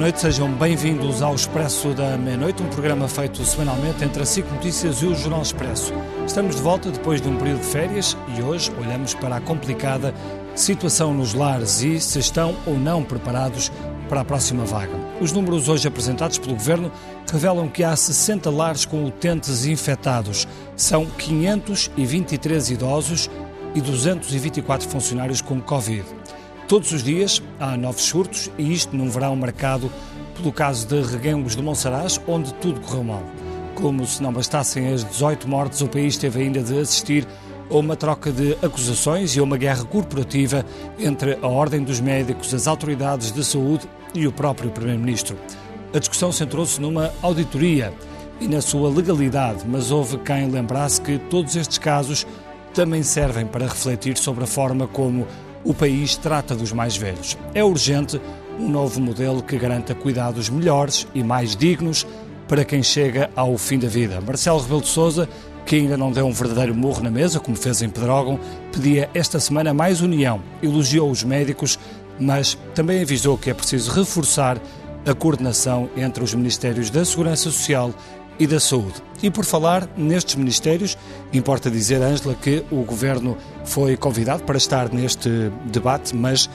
noite, sejam bem-vindos ao Expresso da Meia-Noite, um programa feito semanalmente entre a SIC Notícias e o Jornal Expresso. Estamos de volta depois de um período de férias e hoje olhamos para a complicada situação nos lares e se estão ou não preparados para a próxima vaga. Os números hoje apresentados pelo Governo revelam que há 60 lares com utentes infectados. São 523 idosos e 224 funcionários com Covid. Todos os dias há novos surtos e isto num verão marcado pelo caso de Reguengos de Monsaraz, onde tudo correu mal. Como se não bastassem as 18 mortes, o país teve ainda de assistir a uma troca de acusações e a uma guerra corporativa entre a Ordem dos Médicos, as autoridades de saúde e o próprio Primeiro-Ministro. A discussão centrou-se numa auditoria e na sua legalidade, mas houve quem lembrasse que todos estes casos também servem para refletir sobre a forma como o país trata dos mais velhos. É urgente um novo modelo que garanta cuidados melhores e mais dignos para quem chega ao fim da vida. Marcelo Rebelo de Sousa, que ainda não deu um verdadeiro morro na mesa, como fez em Pedrógão, pedia esta semana mais união, elogiou os médicos, mas também avisou que é preciso reforçar a coordenação entre os Ministérios da Segurança Social e da Saúde. E por falar nestes ministérios, importa dizer, Ângela, que o Governo foi convidado para estar neste debate, mas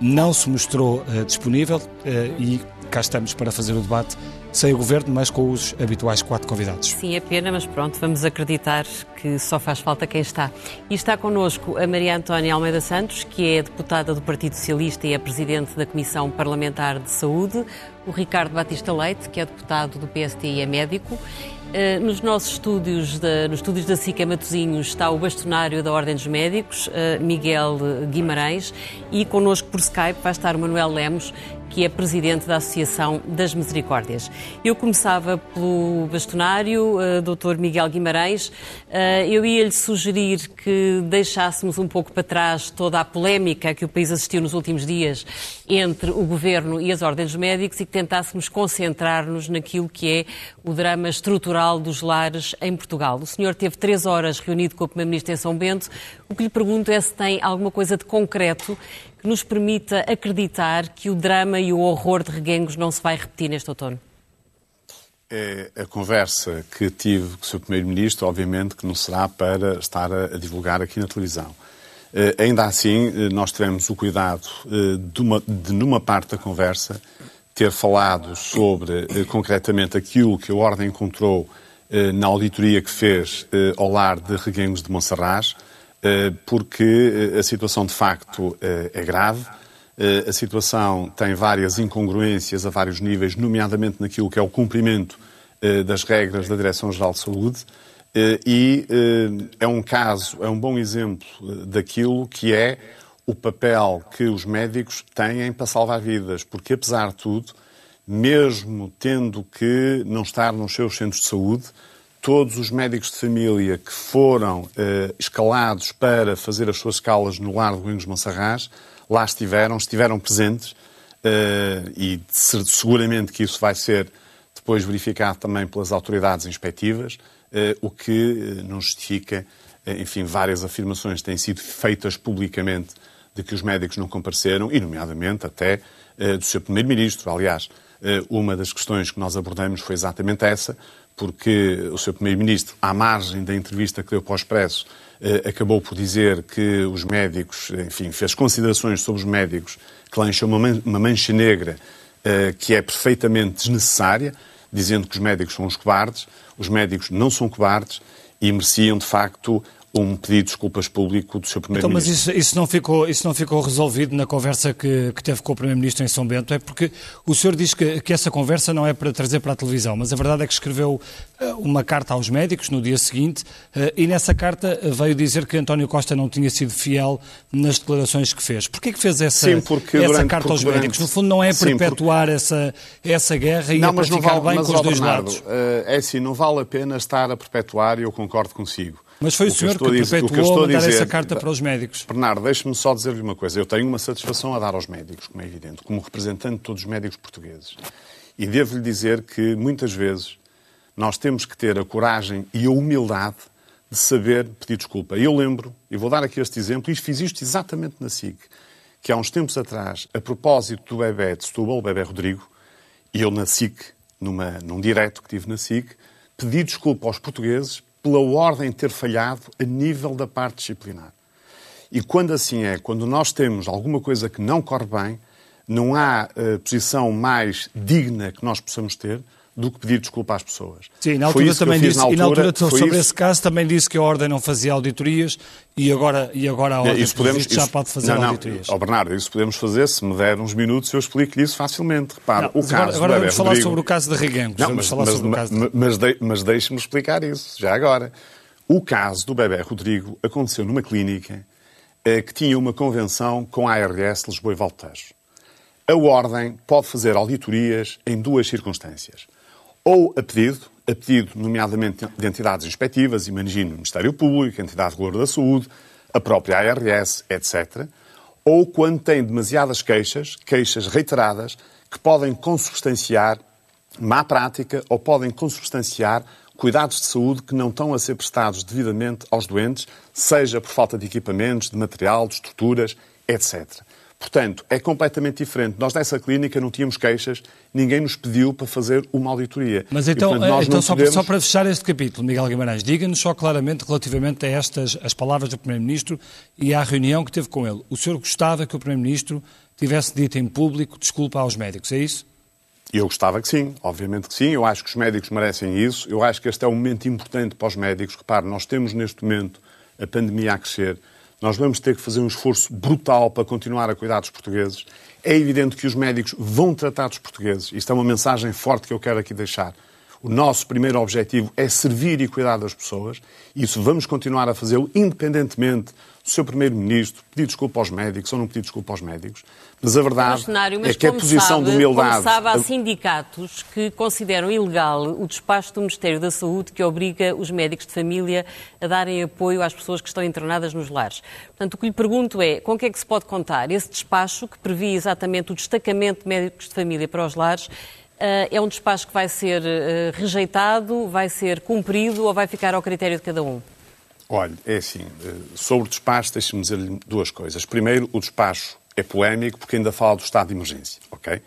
não se mostrou uh, disponível uh, e cá estamos para fazer o debate sem o Governo, mas com os habituais quatro convidados. Sim, é pena, mas pronto, vamos acreditar que só faz falta quem está. E está connosco a Maria Antónia Almeida Santos, que é deputada do Partido Socialista e é presidente da Comissão Parlamentar de Saúde, o Ricardo Batista Leite, que é deputado do PST e é médico, eh, nos nossos estúdios, de, nos estúdios da SICA Matosinhos, está o bastonário da Ordem dos Médicos, eh, Miguel Guimarães, e connosco por Skype vai estar o Manuel Lemos, que é presidente da Associação das Misericórdias. Eu começava pelo bastonário, uh, Dr. Miguel Guimarães. Uh, eu ia-lhe sugerir que deixássemos um pouco para trás toda a polémica que o país assistiu nos últimos dias entre o governo e as ordens médicos e que tentássemos concentrar-nos naquilo que é o drama estrutural dos lares em Portugal. O senhor teve três horas reunido com o Primeiro-Ministro em São Bento. O que lhe pergunto é se tem alguma coisa de concreto que nos permita acreditar que o drama e o horror de Reguengos não se vai repetir neste outono? É a conversa que tive com o Sr. Primeiro-Ministro, obviamente, que não será para estar a, divulgar aqui na televisão. Uh, ainda assim, uh, nós tivemos o cuidado uh, de, uma, de, numa parte da conversa, ter falado sobre concretamente aquilo que a Ordem encontrou na auditoria que fez ao lar de Reguengos de Monserrat, porque a situação de facto é grave. Eh, a situação tem várias incongruências a vários níveis, nomeadamente naquilo que é o cumprimento eh, das regras da Direção-Geral de Saúde, eh, e é um caso, é um bom exemplo daquilo que é o papel que os médicos têm para salvar vidas, porque apesar de tudo, mesmo tendo que não estar nos seus centros de saúde, todos os médicos de família que foram escalados para fazer as suas escalas no lar de Ruínos Massarrás lá estiveram, estiveram presentes uh, e seguramente que isso vai ser depois verificado também pelas autoridades inspectivas, uh, o que não justifica, enfim, várias afirmações têm sido feitas publicamente de que os médicos não compareceram, e nomeadamente até do seu Primeiro-Ministro. Aliás, uma das questões que nós abordamos foi exatamente essa, porque o seu Primeiro-Ministro, à margem da entrevista que deu para o Expresso, eh, acabou por dizer que os médicos, enfim, fez considerações sobre os médicos que lá encheu uma mancha negra eh, que é perfeitamente desnecessária, dizendo que os médicos são os cobardes. Os médicos não são cobardes e mereciam, de facto, um pedido de desculpas público do seu Primeiro-Ministro. Então, mas isso, isso, não ficou, isso não ficou resolvido na conversa que, que teve com o Primeiro-Ministro em São Bento? É porque o senhor diz que, que essa conversa não é para trazer para a televisão, mas a verdade é que escreveu uh, uma carta aos médicos no dia seguinte uh, e nessa carta veio dizer que António Costa não tinha sido fiel nas declarações que fez. Porquê que fez essa, Sim, essa durante, carta aos durante, médicos? No fundo não é perpetuar porque... essa, essa guerra e não, é para ficar vale, bem com os dois Bernardo, lados? Uh, é assim, não vale a pena estar a perpetuar e eu concordo consigo. Mas foi o, o senhor que, que perpetuou mandar dizer, essa carta para os médicos. Bernardo, deixe-me só dizer-lhe uma coisa. Eu tenho uma satisfação a dar aos médicos, como é evidente, como representante de todos os médicos portugueses. E devo-lhe dizer que, muitas vezes, nós temos que ter a coragem e a humildade de saber pedir desculpa. Eu lembro, e vou dar aqui este exemplo, e fiz isto exatamente na SIG, que há uns tempos atrás, a propósito do bebê de Setúbal, o bebê Rodrigo, E eu na SIC, numa, num direto que tive na SIC, pedi desculpa aos portugueses pela ordem ter falhado a nível da parte disciplinar. E quando assim é, quando nós temos alguma coisa que não corre bem, não há uh, posição mais digna que nós possamos ter do que pedir desculpa às pessoas. Sim, na altura também disse, na altura, e na altura sobre isso. esse caso também disse que a Ordem não fazia auditorias e agora, e agora a Ordem isso podemos, isso, já pode fazer não, auditorias. Não, oh, Bernardo, isso podemos fazer, se me der uns minutos eu explico-lhe isso facilmente. Repare, não, o caso agora, agora vamos falar Rodrigo... sobre o caso de Reguengos. Não, mas, mas, mas, de... mas, de, mas deixe-me explicar isso, já agora. O caso do bebê Rodrigo aconteceu numa clínica eh, que tinha uma convenção com a ARS Lisboa e Valtejo. A Ordem pode fazer auditorias em duas circunstâncias ou a pedido, a pedido nomeadamente de entidades inspectivas, imagino o Ministério Público, a Entidade Reguladora da Saúde, a própria ARS, etc., ou quando tem demasiadas queixas, queixas reiteradas, que podem consubstanciar má prática ou podem consubstanciar cuidados de saúde que não estão a ser prestados devidamente aos doentes, seja por falta de equipamentos, de material, de estruturas, etc. Portanto, é completamente diferente. Nós nessa clínica não tínhamos queixas, ninguém nos pediu para fazer uma auditoria. Mas então, e, portanto, então só, podemos... só, para fechar este capítulo, Miguel Guimarães, diga-nos só claramente relativamente a estas as palavras do Primeiro-Ministro e à reunião que teve com ele. O senhor gostava que o Primeiro-Ministro tivesse dito em público desculpa aos médicos, é isso? Eu gostava que sim, obviamente que sim. Eu acho que os médicos merecem isso. Eu acho que este é um momento importante para os médicos. Repare, nós temos neste momento a pandemia a crescer nós vamos ter que fazer um esforço brutal para continuar a cuidar dos portugueses. É evidente que os médicos vão tratar dos portugueses. Isto é uma mensagem forte que eu quero aqui deixar. O nosso primeiro objetivo é servir e cuidar das pessoas. Isso vamos continuar a fazê-lo, independentemente do seu Primeiro-Ministro pedir desculpa aos médicos ou não pedir desculpa aos médicos. Mas a verdade mas é que a posição sabe, de humildade... Como sabe, há sindicatos que consideram ilegal o despacho do Ministério da Saúde que obriga os médicos de família a darem apoio às pessoas que estão internadas nos lares. Portanto, o que lhe pergunto é, com que é que se pode contar? Esse despacho, que previa exatamente o destacamento de médicos de família para os lares, eh, é um despacho que vai ser eh, rejeitado, vai ser cumprido ou vai ficar ao critério de cada um? Olha, é assim, eh, sobre o despacho, deixe-me dizer-lhe duas coisas. Primeiro, o despacho é polémico porque ainda fala do estado de emergência, ok?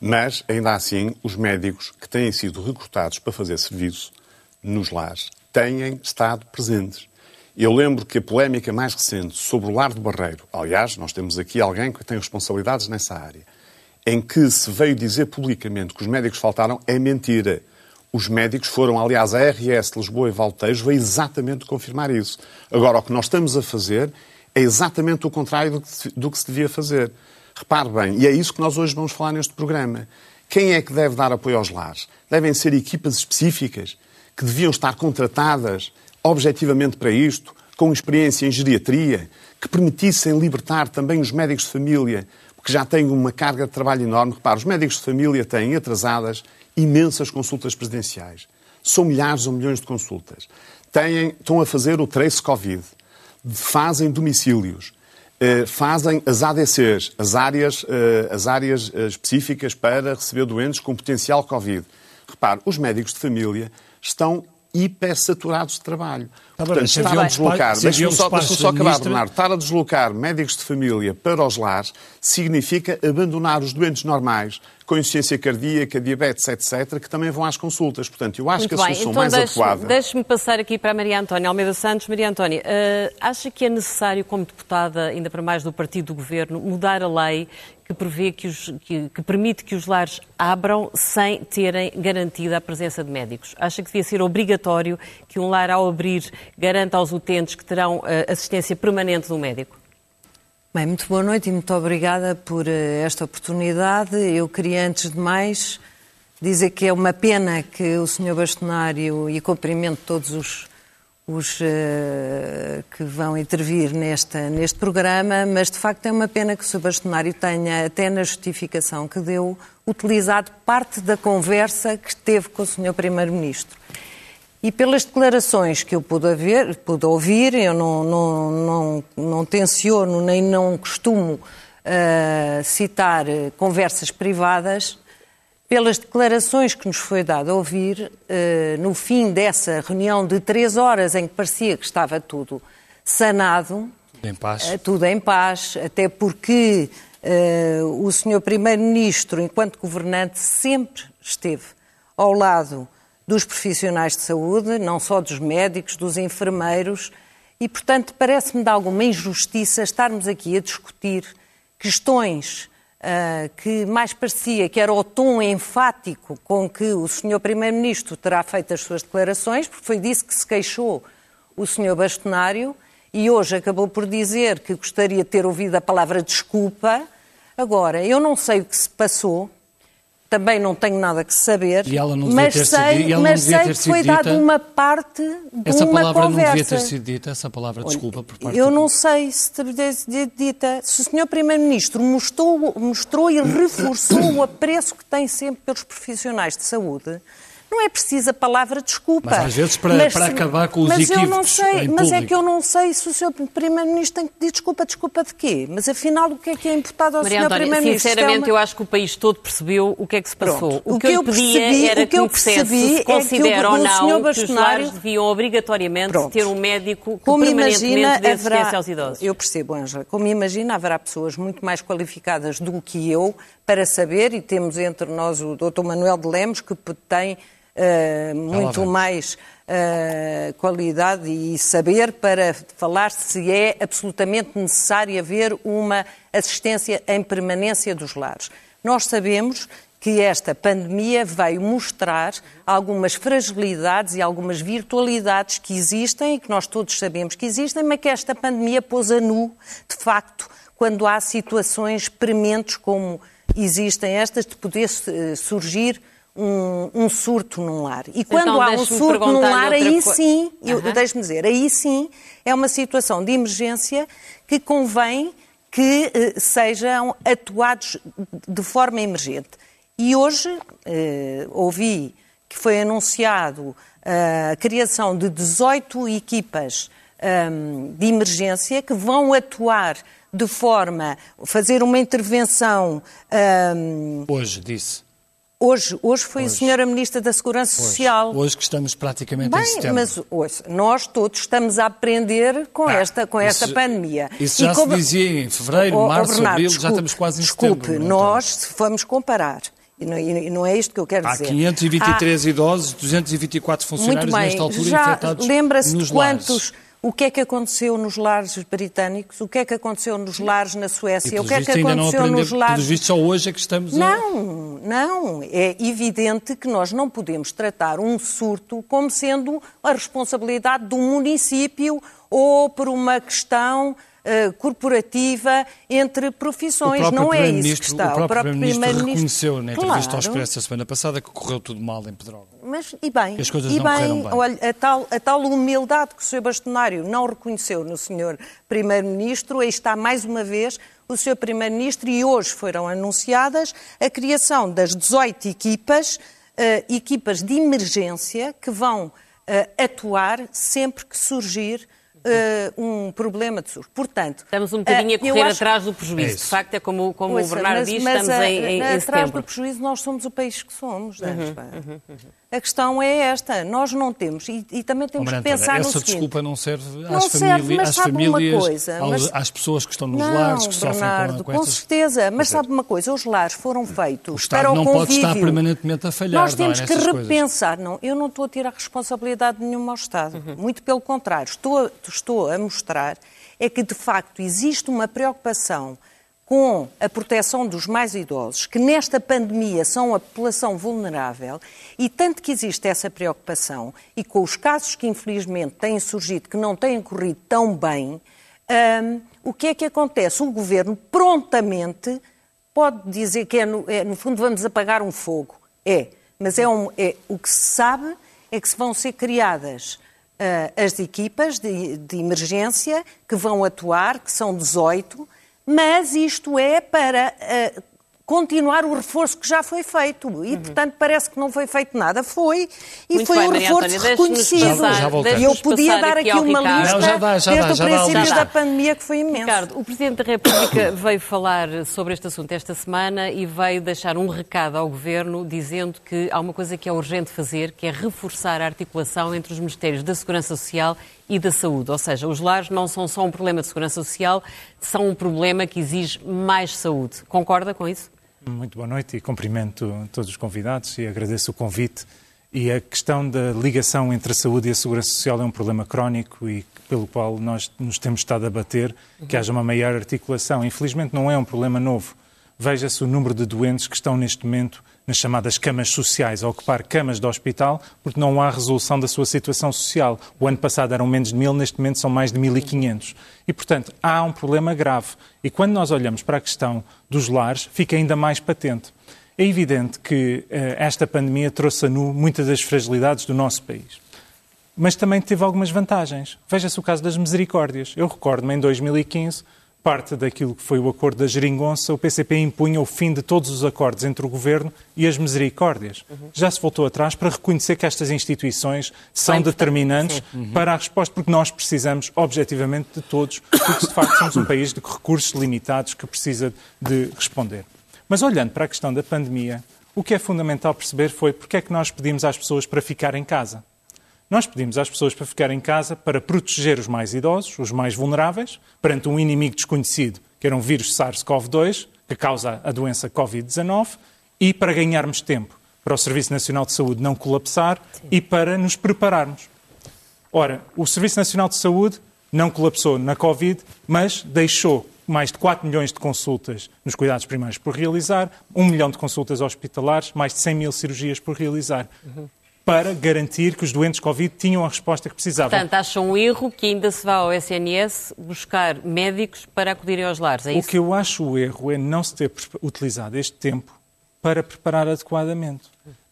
Mas, ainda assim, os médicos que têm sido recrutados para fazer serviço nos lares têm estado presentes. Eu lembro que a polémica mais recente sobre o lar do Barreiro, aliás, nós temos aqui alguém que tem responsabilidades nessa área, em que se veio dizer publicamente que os médicos faltaram, é mentira. Os médicos foram, aliás, a RS Lisboa e Valtejo veio exatamente confirmar isso. Agora, o que nós estamos a fazer é exatamente o contrário do que, do que se devia fazer. Repare bem, e é isso que nós hoje vamos falar neste programa. Quem é que deve dar apoio aos lares? Devem ser equipas específicas que deviam estar contratadas objetivamente para isto, com experiência em geriatria, que permitissem libertar também os médicos de família, porque já têm uma carga de trabalho enorme. Repare, os médicos de família têm atrasadas imensas consultas presidenciais. São milhares ou milhões de consultas. Têm, estão a fazer o trace Covid. Fazem domicílios. Eh, fazem as ADCs, as áreas, eh, as áreas eh, específicas para receber doentes com potencial Covid. Repare, os médicos de família estão hipersaturados de trabalho. Tá Portanto, estar a deslocar, deixe-me só, deixe só acabar, Bernardo, estar a deslocar médicos de família para os lares significa abandonar os doentes normais com insuficiência cardíaca, diabetes, etc., que também vão às consultas. Portanto, eu acho Muito que a bem. solução então, mais deixe adequada... Deixe-me passar aqui para a Maria Antónia Almeida Santos. Maria Antónia, uh, acha que é necessário, como deputada, ainda para mais do partido do Governo, mudar a lei que prevê que, os, que, que, permite que os lares abram sem terem garantida a presença de médicos. Acha que devia ser obrigatório que um lar, ao abrir, garanta aos utentes que terão uh, assistência permanente do médico? Bem, muito boa noite e muito obrigada por uh, esta oportunidade. Eu queria, antes de mais, dizer que é uma pena que o Sr. Bastonário, e cumprimento todos os os uh, que vão intervir nesta, neste programa, mas de facto é uma pena que o Sr. Bastonário tenha, até na justificação que deu, utilizado parte da conversa que teve com o Sr. Primeiro-Ministro. E pelas declarações que eu pude, haver, pude ouvir, eu não, não, não, não tenciono nem não costumo uh, citar conversas privadas, pelas declarações que nos foi dado a ouvir, eh, no fim dessa reunião de três horas em que parecia que estava tudo sanado, tudo em paz, eh, tudo em paz até porque Uh, o senhor Primeiro-Ministro, enquanto governante, sempre esteve ao lado dos profissionais de saúde, não só dos médicos, dos enfermeiros, e, portanto, parece-me de alguma injustiça estarmos aqui a discutir questões uh, que mais parecia que era o tom enfático com que o senhor Primeiro-Ministro terá feito as suas declarações, porque foi disso que se queixou o senhor Bastonário, e hoje acabou por dizer que gostaria de ter ouvido a palavra desculpa. Agora, eu não sei o que se passou, também não tenho nada que saber, mas sei, mas sei que foi dada uma parte de essa uma palavra conversa. não devia ter sido dita, essa palavra desculpa por parte Eu não sei se devia ser dita. Se o Sr. Primeiro-Ministro mostrou, mostrou e reforçou o apreço que tem sempre pelos profissionais de saúde, não é preciso a palavra desculpa. Mas às vezes para, mas, para acabar com os mas equívocos eu não sei, Mas público. é que eu não sei se o Sr. Primeiro-Ministro tem que pedir desculpa, desculpa de quê? Mas afinal o que é que é imputado ao Maria Sr. Primeiro-Ministro? sinceramente é uma... eu acho que o país todo percebeu o que é que se passou. Pronto. O, que, eu pedia percebi, era o que eu percebi se considera é que o, ou não o que os lares deviam obrigatoriamente Pronto. ter um médico que Como permanentemente imagina, dê assistência haverá, aos idosos. Eu percebo, Ângela. Como imagina, haverá pessoas muito mais qualificadas do que eu para saber, e temos entre nós o Dr. Manuel de Lemos, que tem Uh, muito mais uh, qualidade e saber para falar se é absolutamente necessário haver uma assistência em permanência dos lares. Nós sabemos que esta pandemia veio mostrar algumas fragilidades e algumas virtualidades que existem e que nós todos sabemos que existem, mas que esta pandemia pôs a nu, de facto, quando há situações prementes como existem estas, de poder surgir um, um, surto num lar. E quando então, há um surto num lar, aí co... sim, eu, uhum. deixe-me dizer, aí sim é uma situação de emergência que convém que eh, sejam atuados de forma emergente. E hoje eh, ouvi que foi anunciado uh, a criação de 18 equipas um, de emergência que vão atuar de forma fazer uma intervenção. Um, hoje disse. Hoje, hoje foi hoje. a senhora Ministra da Segurança hoje. Social. Hoje que estamos praticamente Bem, em setembro. mas ouça, nós todos estamos a aprender com, ah, esta, com esta isso, pandemia. Isso já como... se dizia em fevereiro, oh, março, oh, Bernardo, abril, desculpe, já estamos quase em desculpe, setembro. nós, se formos comparar, e não, e não, é isto que eu quero Há dizer. Há 523 Há... idosos, 224 funcionários nesta altura já infectados lembra-se de quantos... lares. O que é que aconteceu nos lares britânicos? O que é que aconteceu nos lares na Suécia? E, o que é que aconteceu não nos lares. Pelos vistos, só hoje é que estamos a. Não, não. É evidente que nós não podemos tratar um surto como sendo a responsabilidade do município ou por uma questão uh, corporativa entre profissões. Não é isso que está. O próprio, o próprio Primeiro-Ministro reconheceu na entrevista claro. ao Expresso a semana passada que correu tudo mal em Pedrógão. Mas, e bem, as coisas e não bem, bem. Olha, a tal, a tal humildade que o Sr. Bastonário não reconheceu no Sr. Primeiro-Ministro, aí está mais uma vez o Sr. Primeiro-Ministro e hoje foram anunciadas a criação das 18 equipas, uh, equipas de emergência que vão uh, atuar sempre que surgir uh, um problema de surto. Portanto, estamos um bocadinho a correr acho... atrás do prejuízo. É de facto, é como, como Ouça, o Bernardo mas, diz, mas estamos a, em, em, em atrás setembro. do prejuízo nós somos o país que somos. Uhum, uhum, uhum. A questão é esta, nós não temos, e, e também temos oh, que pensar essa no seguinte... desculpa não serve às, não serve, às famílias, coisa, aos, mas... às pessoas que estão nos não, lares, que Bernardo, sofrem com, com essas... certeza, mas sabe uma coisa, os lares foram feitos o Estado para o não convívio. pode estar permanentemente a falhar, Nós temos não é, que repensar, coisas. não, eu não estou a tirar responsabilidade nenhuma ao Estado, muito pelo contrário, estou, estou a mostrar é que, de facto, existe uma preocupação com a proteção dos mais idosos, que nesta pandemia são a população vulnerável, e tanto que existe essa preocupação, e com os casos que infelizmente têm surgido, que não têm corrido tão bem, hum, o que é que acontece? O governo prontamente pode dizer que é no, é, no fundo vamos apagar um fogo. É, mas é, um, é o que se sabe é que se vão ser criadas uh, as equipas de, de emergência que vão atuar, que são 18, mas isto é para uh, continuar o reforço que já foi feito. E, uhum. portanto, parece que não foi feito nada. Foi. E Muito foi bem, um reforço Antónia, reconhecido. Já, já e eu podia dar aqui, uma Ricardo. lista não, já dá, já desde dá, o princípio dá, da pandemia, que foi imenso. Ricardo, o Presidente da República veio falar sobre este assunto esta semana e veio deixar um recado ao Governo dizendo que há uma coisa que é urgente fazer, que é reforçar a articulação entre os Ministérios da Segurança Social e da saúde. Ou seja, os lares não são só um problema de segurança social, são um problema que exige mais saúde. Concorda com isso? Muito boa noite e cumprimento todos os convidados e agradeço o convite. E a questão da ligação entre a saúde e a segurança social é um problema crónico e pelo qual nós nos temos estado a bater, que haja uma maior articulação. Infelizmente não é um problema novo. Veja-se o número de doentes que estão neste momento nas chamadas camas sociais, a ocupar camas de hospital, porque não há resolução da sua situação social. O ano passado eram menos de mil, neste momento são mais de 1.500. E, portanto, há um problema grave. E quando nós olhamos para a questão dos lares, fica ainda mais patente. É evidente que uh, esta pandemia trouxe a nu muitas das fragilidades do nosso país. Mas também teve algumas vantagens. Veja-se o caso das misericórdias. Eu recordo-me, em 2015, parte daquilo que foi o acordo da geringonça, o PCP impunha o fim de todos os acordos entre o governo e as misericórdias. Uhum. Já se voltou atrás para reconhecer que estas instituições são determinantes uhum. para a resposta, porque nós precisamos, objetivamente, de todos, porque de facto somos um país de recursos limitados que precisa de responder. Mas olhando para a questão da pandemia, o que é fundamental perceber foi porque é que nós pedimos às pessoas para ficar em casa. Nós pedimos às pessoas para ficar em casa para proteger os mais idosos, os mais vulneráveis, perante um inimigo desconhecido, que era um vírus SARS-CoV-2, que causa a doença Covid-19, e para ganharmos tempo para o Serviço Nacional de Saúde não colapsar Sim. e para nos prepararmos. Ora, o Serviço Nacional de Saúde não colapsou na Covid, mas deixou mais de 4 milhões de consultas nos cuidados primários por realizar, 1 milhão de consultas hospitalares, mais de 100 mil cirurgias por realizar. Uhum para garantir que os doentes Covid tinham a resposta que precisavam. Portanto, acham um erro que ainda se vá ao SNS buscar médicos para acudirem aos lares, é isso? O que eu acho o erro é não se ter utilizado este tempo para preparar adequadamente.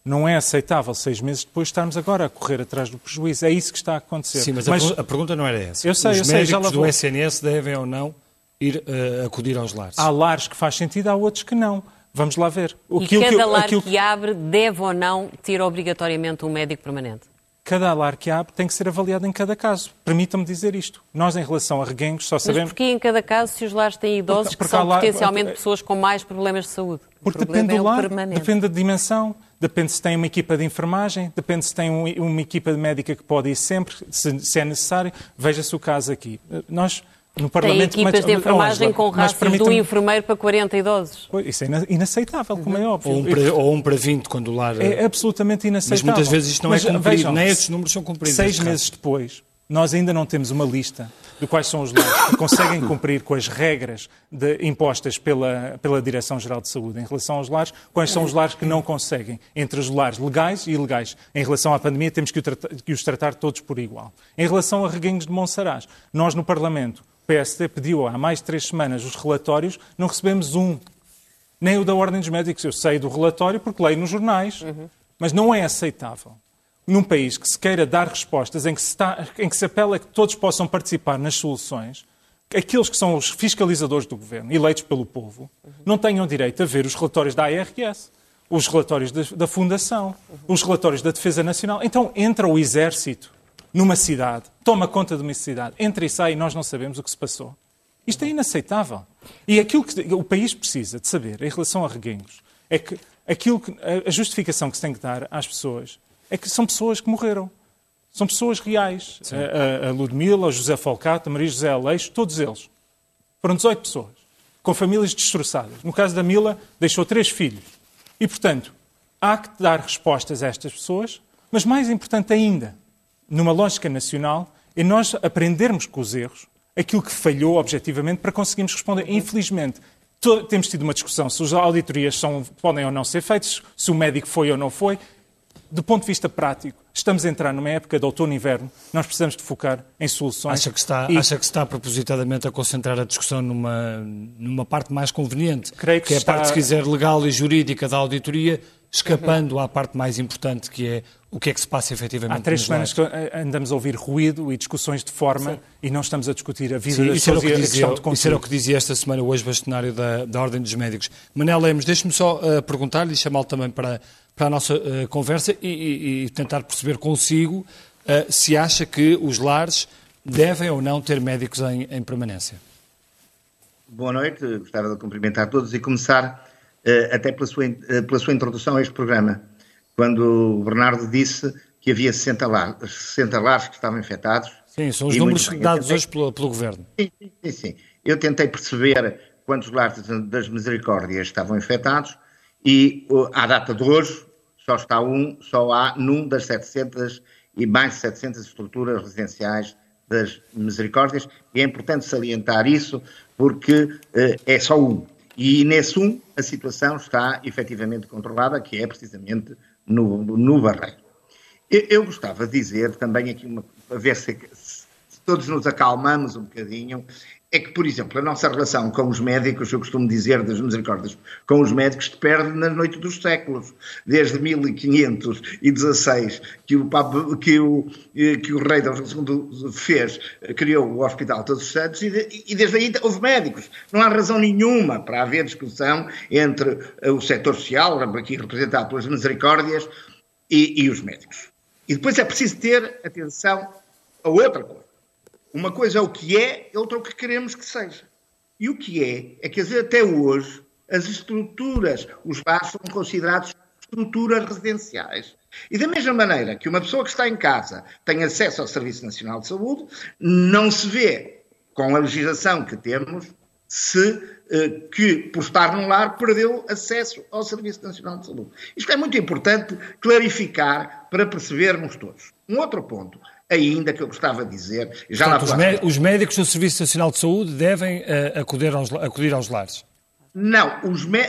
Não é aceitável seis meses depois estarmos agora a correr atrás do prejuízo. É isso que está a acontecer. Sim, mas, mas a, pergunta não era essa. Eu sei, Os eu sei, médicos do SNS devem ou não ir uh, acudir aos lares? Há lares que faz sentido, há outros que não. Vamos lá ver. Aquilo e cada que, lar que abre deve ou não ter obrigatoriamente um médico permanente? Cada lar que abre tem que ser avaliado em cada caso. Permita-me dizer isto. Nós, em relação a reguengos, só sabemos... Mas porquê em cada caso se os lares têm idosos porque, porque que são lá... potencialmente pessoas com mais problemas de saúde? Porque depende é do lar, depende da dimensão, depende se tem uma equipa de enfermagem, depende se tem um, uma equipa de médica que pode ir sempre, se, se é necessário. Veja-se o caso aqui. Nós no Parlamento, Tem equipas mas, de enfermagem com raças de um enfermeiro para 40 idosos. Isso é inaceitável, como é óbvio. Ou um, para, ou um para 20, quando o lar... É absolutamente inaceitável. Mas muitas vezes isto não mas, é cumprido, vejam, nem estes números são cumpridos. Seis meses depois, nós ainda não temos uma lista de quais são os lares que conseguem cumprir com as regras de, impostas pela, pela Direção-Geral de Saúde em relação aos lares, quais são os lares que não conseguem, entre os lares legais e ilegais. Em relação à pandemia, temos que, que os tratar todos por igual. Em relação a reguengos de Monsaraz, nós no Parlamento o PSD pediu há mais de três semanas os relatórios, não recebemos um. Nem o da Ordem dos Médicos. Eu sei do relatório porque leio nos jornais. Uhum. Mas não é aceitável. Num país que se queira dar respostas, em que se, está, em que se apela a que todos possam participar nas soluções, aqueles que são os fiscalizadores do governo, eleitos pelo povo, uhum. não tenham direito a ver os relatórios da ARS, os relatórios da, da Fundação, uhum. os relatórios da Defesa Nacional. Então entra o Exército numa cidade, toma conta de uma cidade, entra e sai e nós não sabemos o que se passou. Isto é inaceitável. E aquilo que o país precisa de saber em relação a reguengos é que, aquilo que a justificação que se tem que dar às pessoas é que são pessoas que morreram. São pessoas reais. A, a, Ludmila, a José Folcato, a Maria José Aleixo, todos eles. Foram 18 pessoas, com famílias destroçadas. No caso da Mila, deixou três filhos. E, portanto, há que dar respostas a estas pessoas, mas mais importante ainda, numa lógica nacional, é nós aprendermos com os erros aquilo que falhou objetivamente para conseguirmos responder. Infelizmente, temos tido uma discussão se as auditorias são, podem ou não ser feitas, se o médico foi ou não foi. Do ponto de vista prático, estamos a entrar numa época de outono e inverno, nós precisamos de focar em soluções. Acha que está, e... acha que está propositadamente a concentrar a discussão numa, numa parte mais conveniente, Creio que, que é está... a parte, se quiser, legal e jurídica da auditoria, escapando à parte mais importante, que é o que é que se passa efetivamente Há três semanas que andamos a ouvir ruído e discussões de forma Sim. e não estamos a discutir a vida Sim, das pessoas e a dizia, questão de Isso era o que dizia esta semana o ex-bastonário da, da Ordem dos Médicos. Manel Lemos, deixe-me só uh, perguntar-lhe e chamá-lo também para, para a nossa uh, conversa e, e, e, tentar perceber consigo uh, se acha que os lares devem ou não ter médicos em, em permanência. Boa noite, gostava de cumprimentar todos e começar até pela sua, pela sua introdução a este programa quando o Bernardo disse que havia 60 lares, 60 lares que estavam infectados Sim, são os números dados tentei... hoje pelo, pelo Governo. Sim, sim, sim. Eu tentei perceber quantos lares das misericórdias estavam infectados e à data de hoje só está um, só há num das 700 e mais de 700 estruturas residenciais das misericórdias e é importante salientar isso porque uh, é só um. E nesse um a situação está efetivamente controlada, que é precisamente no, no Barreiro. Eu, gostava de dizer também aqui, uma, a ver se, se todos nos acalmamos um bocadinho, é que, por exemplo, a nossa relação com os médicos, eu costumo dizer das misericórdias, com os médicos perde na noite dos séculos. Desde 1516, que o, Papa, que o, que o rei Dom II fez, criou o Hospital Todos os Santos, e, e desde aí houve médicos. Não há razão nenhuma para haver discussão entre o setor social, aqui representado pelas misericórdias, e, e os médicos. E depois é preciso ter atenção a outra coisa uma coisa é o que é, outra é o que queremos que seja. E o que é, é que até hoje as estruturas, os bares são considerados estruturas residenciais. E da mesma maneira que uma pessoa que está em casa tem acesso ao Serviço Nacional de Saúde, não se vê, com a legislação que temos, se eh, que, por estar num lar, perdeu acesso ao Serviço Nacional de Saúde. Isto é muito importante clarificar para percebermos todos. Um outro ponto ainda que eu gostava de dizer. Já Portanto, os, os, médicos do Serviço Nacional de Saúde devem uh, acudir, aos, acudir aos lares? Não,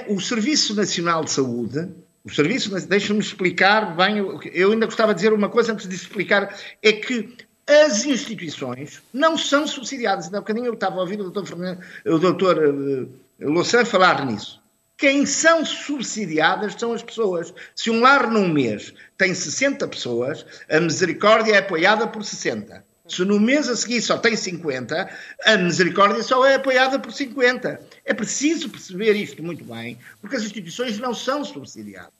o Serviço Nacional de Saúde, o Serviço, deixa-me explicar bem, eu ainda gostava de dizer uma coisa antes de explicar, é que as instituições não são subsidiadas. Ainda há bocadinho eu estava a ouvir o doutor, o doutor uh, Louçã falar nisso. Quem são subsidiadas são as pessoas. Se um lar num mês tem 60 pessoas, a misericórdia é apoiada por 60. Se no mês a seguir só tem 50, a misericórdia só é apoiada por 50. É preciso perceber isto muito bem, porque as instituições não são subsidiadas.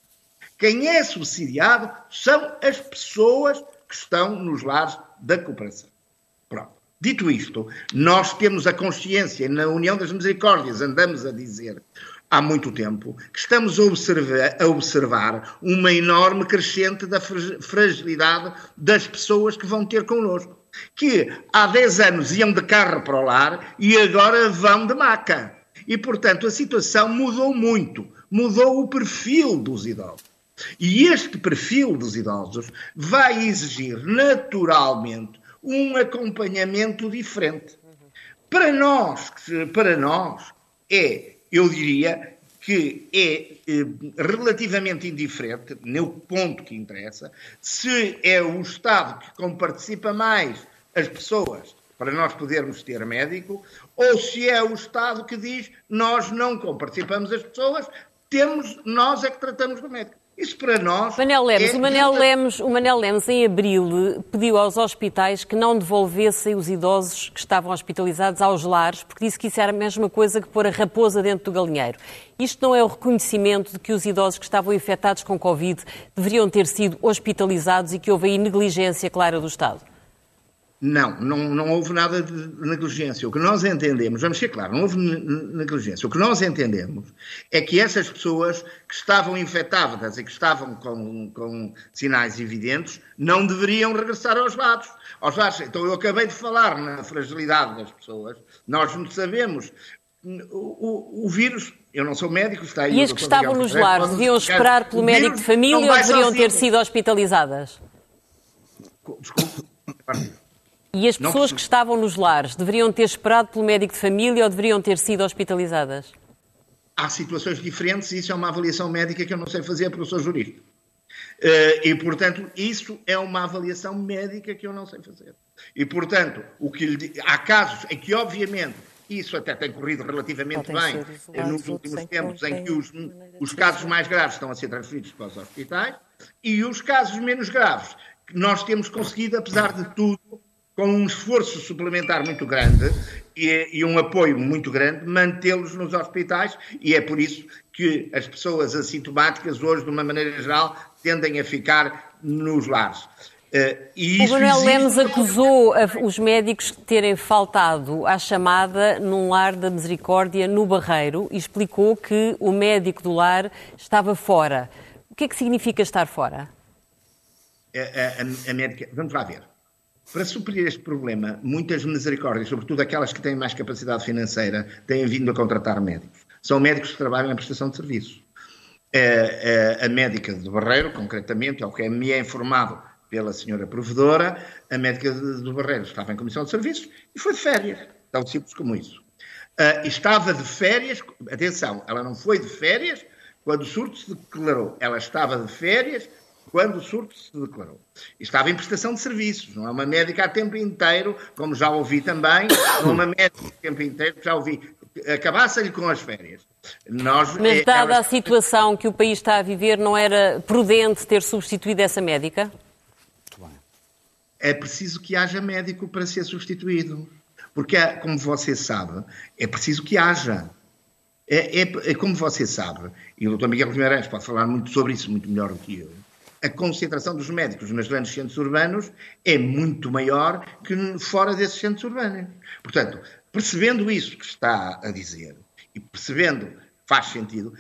Quem é subsidiado são as pessoas que estão nos lares da cooperação. Pronto. Dito isto, nós temos a consciência, na União das Misericórdias, andamos a dizer há muito tempo que estamos a observar, a observar uma enorme crescente da fragilidade das pessoas que vão ter connosco. Que há 10 anos iam de carro para o lar e agora vão de maca. E, portanto, a situação mudou muito. Mudou o perfil dos idosos. E este perfil dos idosos vai exigir naturalmente um acompanhamento diferente. Para nós, para nós é eu diria que é eh, relativamente indiferente, no ponto que interessa, se é o Estado que comparticipa mais as pessoas para nós podermos ter médico, ou se é o Estado que diz nós não comparticipamos as pessoas, temos, nós é que tratamos do médico. Isso para nós. Manel Lemos, é... o, Manel Lemos, o Manel Lemos, em abril, pediu aos hospitais que não devolvessem os idosos que estavam hospitalizados aos lares, porque disse que isso era a mesma coisa que pôr a raposa dentro do galinheiro. Isto não é o reconhecimento de que os idosos que estavam infectados com Covid deveriam ter sido hospitalizados e que houve aí negligência clara do Estado? Não, não, não houve nada de negligência. O que nós entendemos, vamos ser claros, não houve negligência. O que nós entendemos é que essas pessoas que estavam infectadas e que estavam com, com sinais evidentes não deveriam regressar aos lados. Aos lados. Então eu acabei de falar na fragilidade das pessoas. Nós não sabemos. O, o, o vírus eu não sou médico, está aí. E as que estavam nos lares deviam esperar pelo médico de família ou deveriam ter sido hospitalizadas? Desculpe. E as pessoas que estavam nos lares deveriam ter esperado pelo médico de família ou deveriam ter sido hospitalizadas? Há situações diferentes e isso é uma avaliação médica que eu não sei fazer porque eu sou jurista. Uh, e, portanto, isso é uma avaliação médica que eu não sei fazer. E, portanto, o que lhe, há casos em que, obviamente, isso até tem corrido relativamente bem nos últimos tempos, em que os, os casos mais graves estão a ser transferidos para os hospitais e os casos menos graves, que nós temos conseguido, apesar de tudo, com um esforço suplementar muito grande e, e um apoio muito grande, mantê-los nos hospitais e é por isso que as pessoas assintomáticas hoje, de uma maneira geral, tendem a ficar nos lares. Uh, o Manuel existe... Lemos acusou os médicos de terem faltado à chamada num lar da misericórdia no Barreiro e explicou que o médico do lar estava fora. O que é que significa estar fora? A, a, a médica... Vamos lá ver. Para suprir este problema, muitas misericórdias, sobretudo aquelas que têm mais capacidade financeira, têm vindo a contratar médicos. São médicos que trabalham em prestação de serviços. A, a, a médica do Barreiro, concretamente, é o que me é informado pela senhora provedora, a médica do Barreiro estava em comissão de serviços e foi de férias. Tão simples como isso. Uh, estava de férias, atenção, ela não foi de férias quando o surto se declarou. Ela estava de férias quando o surto se declarou. Estava em prestação de serviços, não é uma médica a tempo inteiro, como já ouvi também, não é uma médica a tempo inteiro, já ouvi. Acabasse-lhe com as férias. Nós, Mas eh, dada a situação que o país está a viver, não era prudente ter substituído essa médica? É preciso que haja médico para ser substituído. Porque, como você sabe, é preciso que haja. É, é, é como você sabe, e o Dr. Miguel Guimarães pode falar muito sobre isso, muito melhor do que eu, a concentração dos médicos nos grandes centros urbanos é muito maior que fora desses centros urbanos. Portanto, percebendo isso que está a dizer e percebendo faz sentido,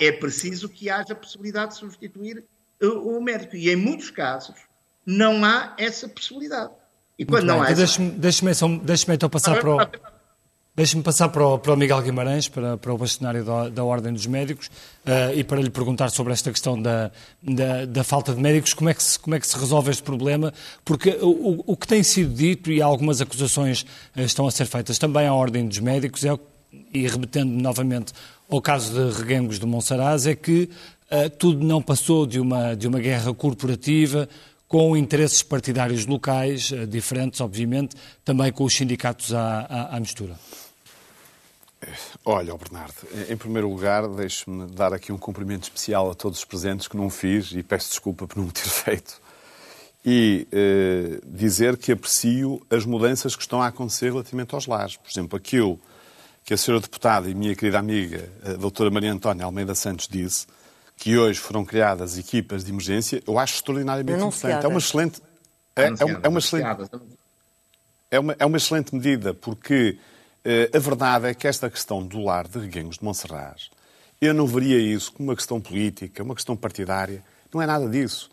é preciso que haja possibilidade de substituir o médico. E em muitos casos não há essa possibilidade. E quando não há. Então deixe-me deixe então passar para o. Deixe-me passar para o, para o, Miguel Guimarães, para, para o bastonário da, da Ordem dos Médicos, uh, e para lhe perguntar sobre esta questão da, da, da, falta de médicos, como é, que se, como é que se resolve este problema, porque o, o que tem sido dito, e algumas acusações uh, estão a ser feitas também à Ordem dos Médicos, é, e remetendo novamente ao caso de Reguengos de Monsaraz, é que uh, tudo não passou de uma, de uma guerra corporativa, com interesses partidários locais, eh, diferentes, obviamente, também com os sindicatos à, à, à mistura? Olha, Bernardo, em primeiro lugar, deixe-me dar aqui um cumprimento especial a todos os presentes que não fiz e peço desculpa por não o ter feito. E eh, dizer que aprecio as mudanças que estão a acontecer relativamente aos lares. Por exemplo, aquilo que a senhora deputada e minha querida amiga, a doutora Maria Antónia Almeida Santos, disse, que hoje foram criadas equipas de emergência, eu acho extraordinariamente importante. É uma excelente. É, é, uma, é, uma excelente, é, uma, é uma excelente medida, porque a verdade é que esta questão do lar de Reguengos de Monserrat, eu não veria isso como uma questão política, uma questão partidária. Não é nada disso.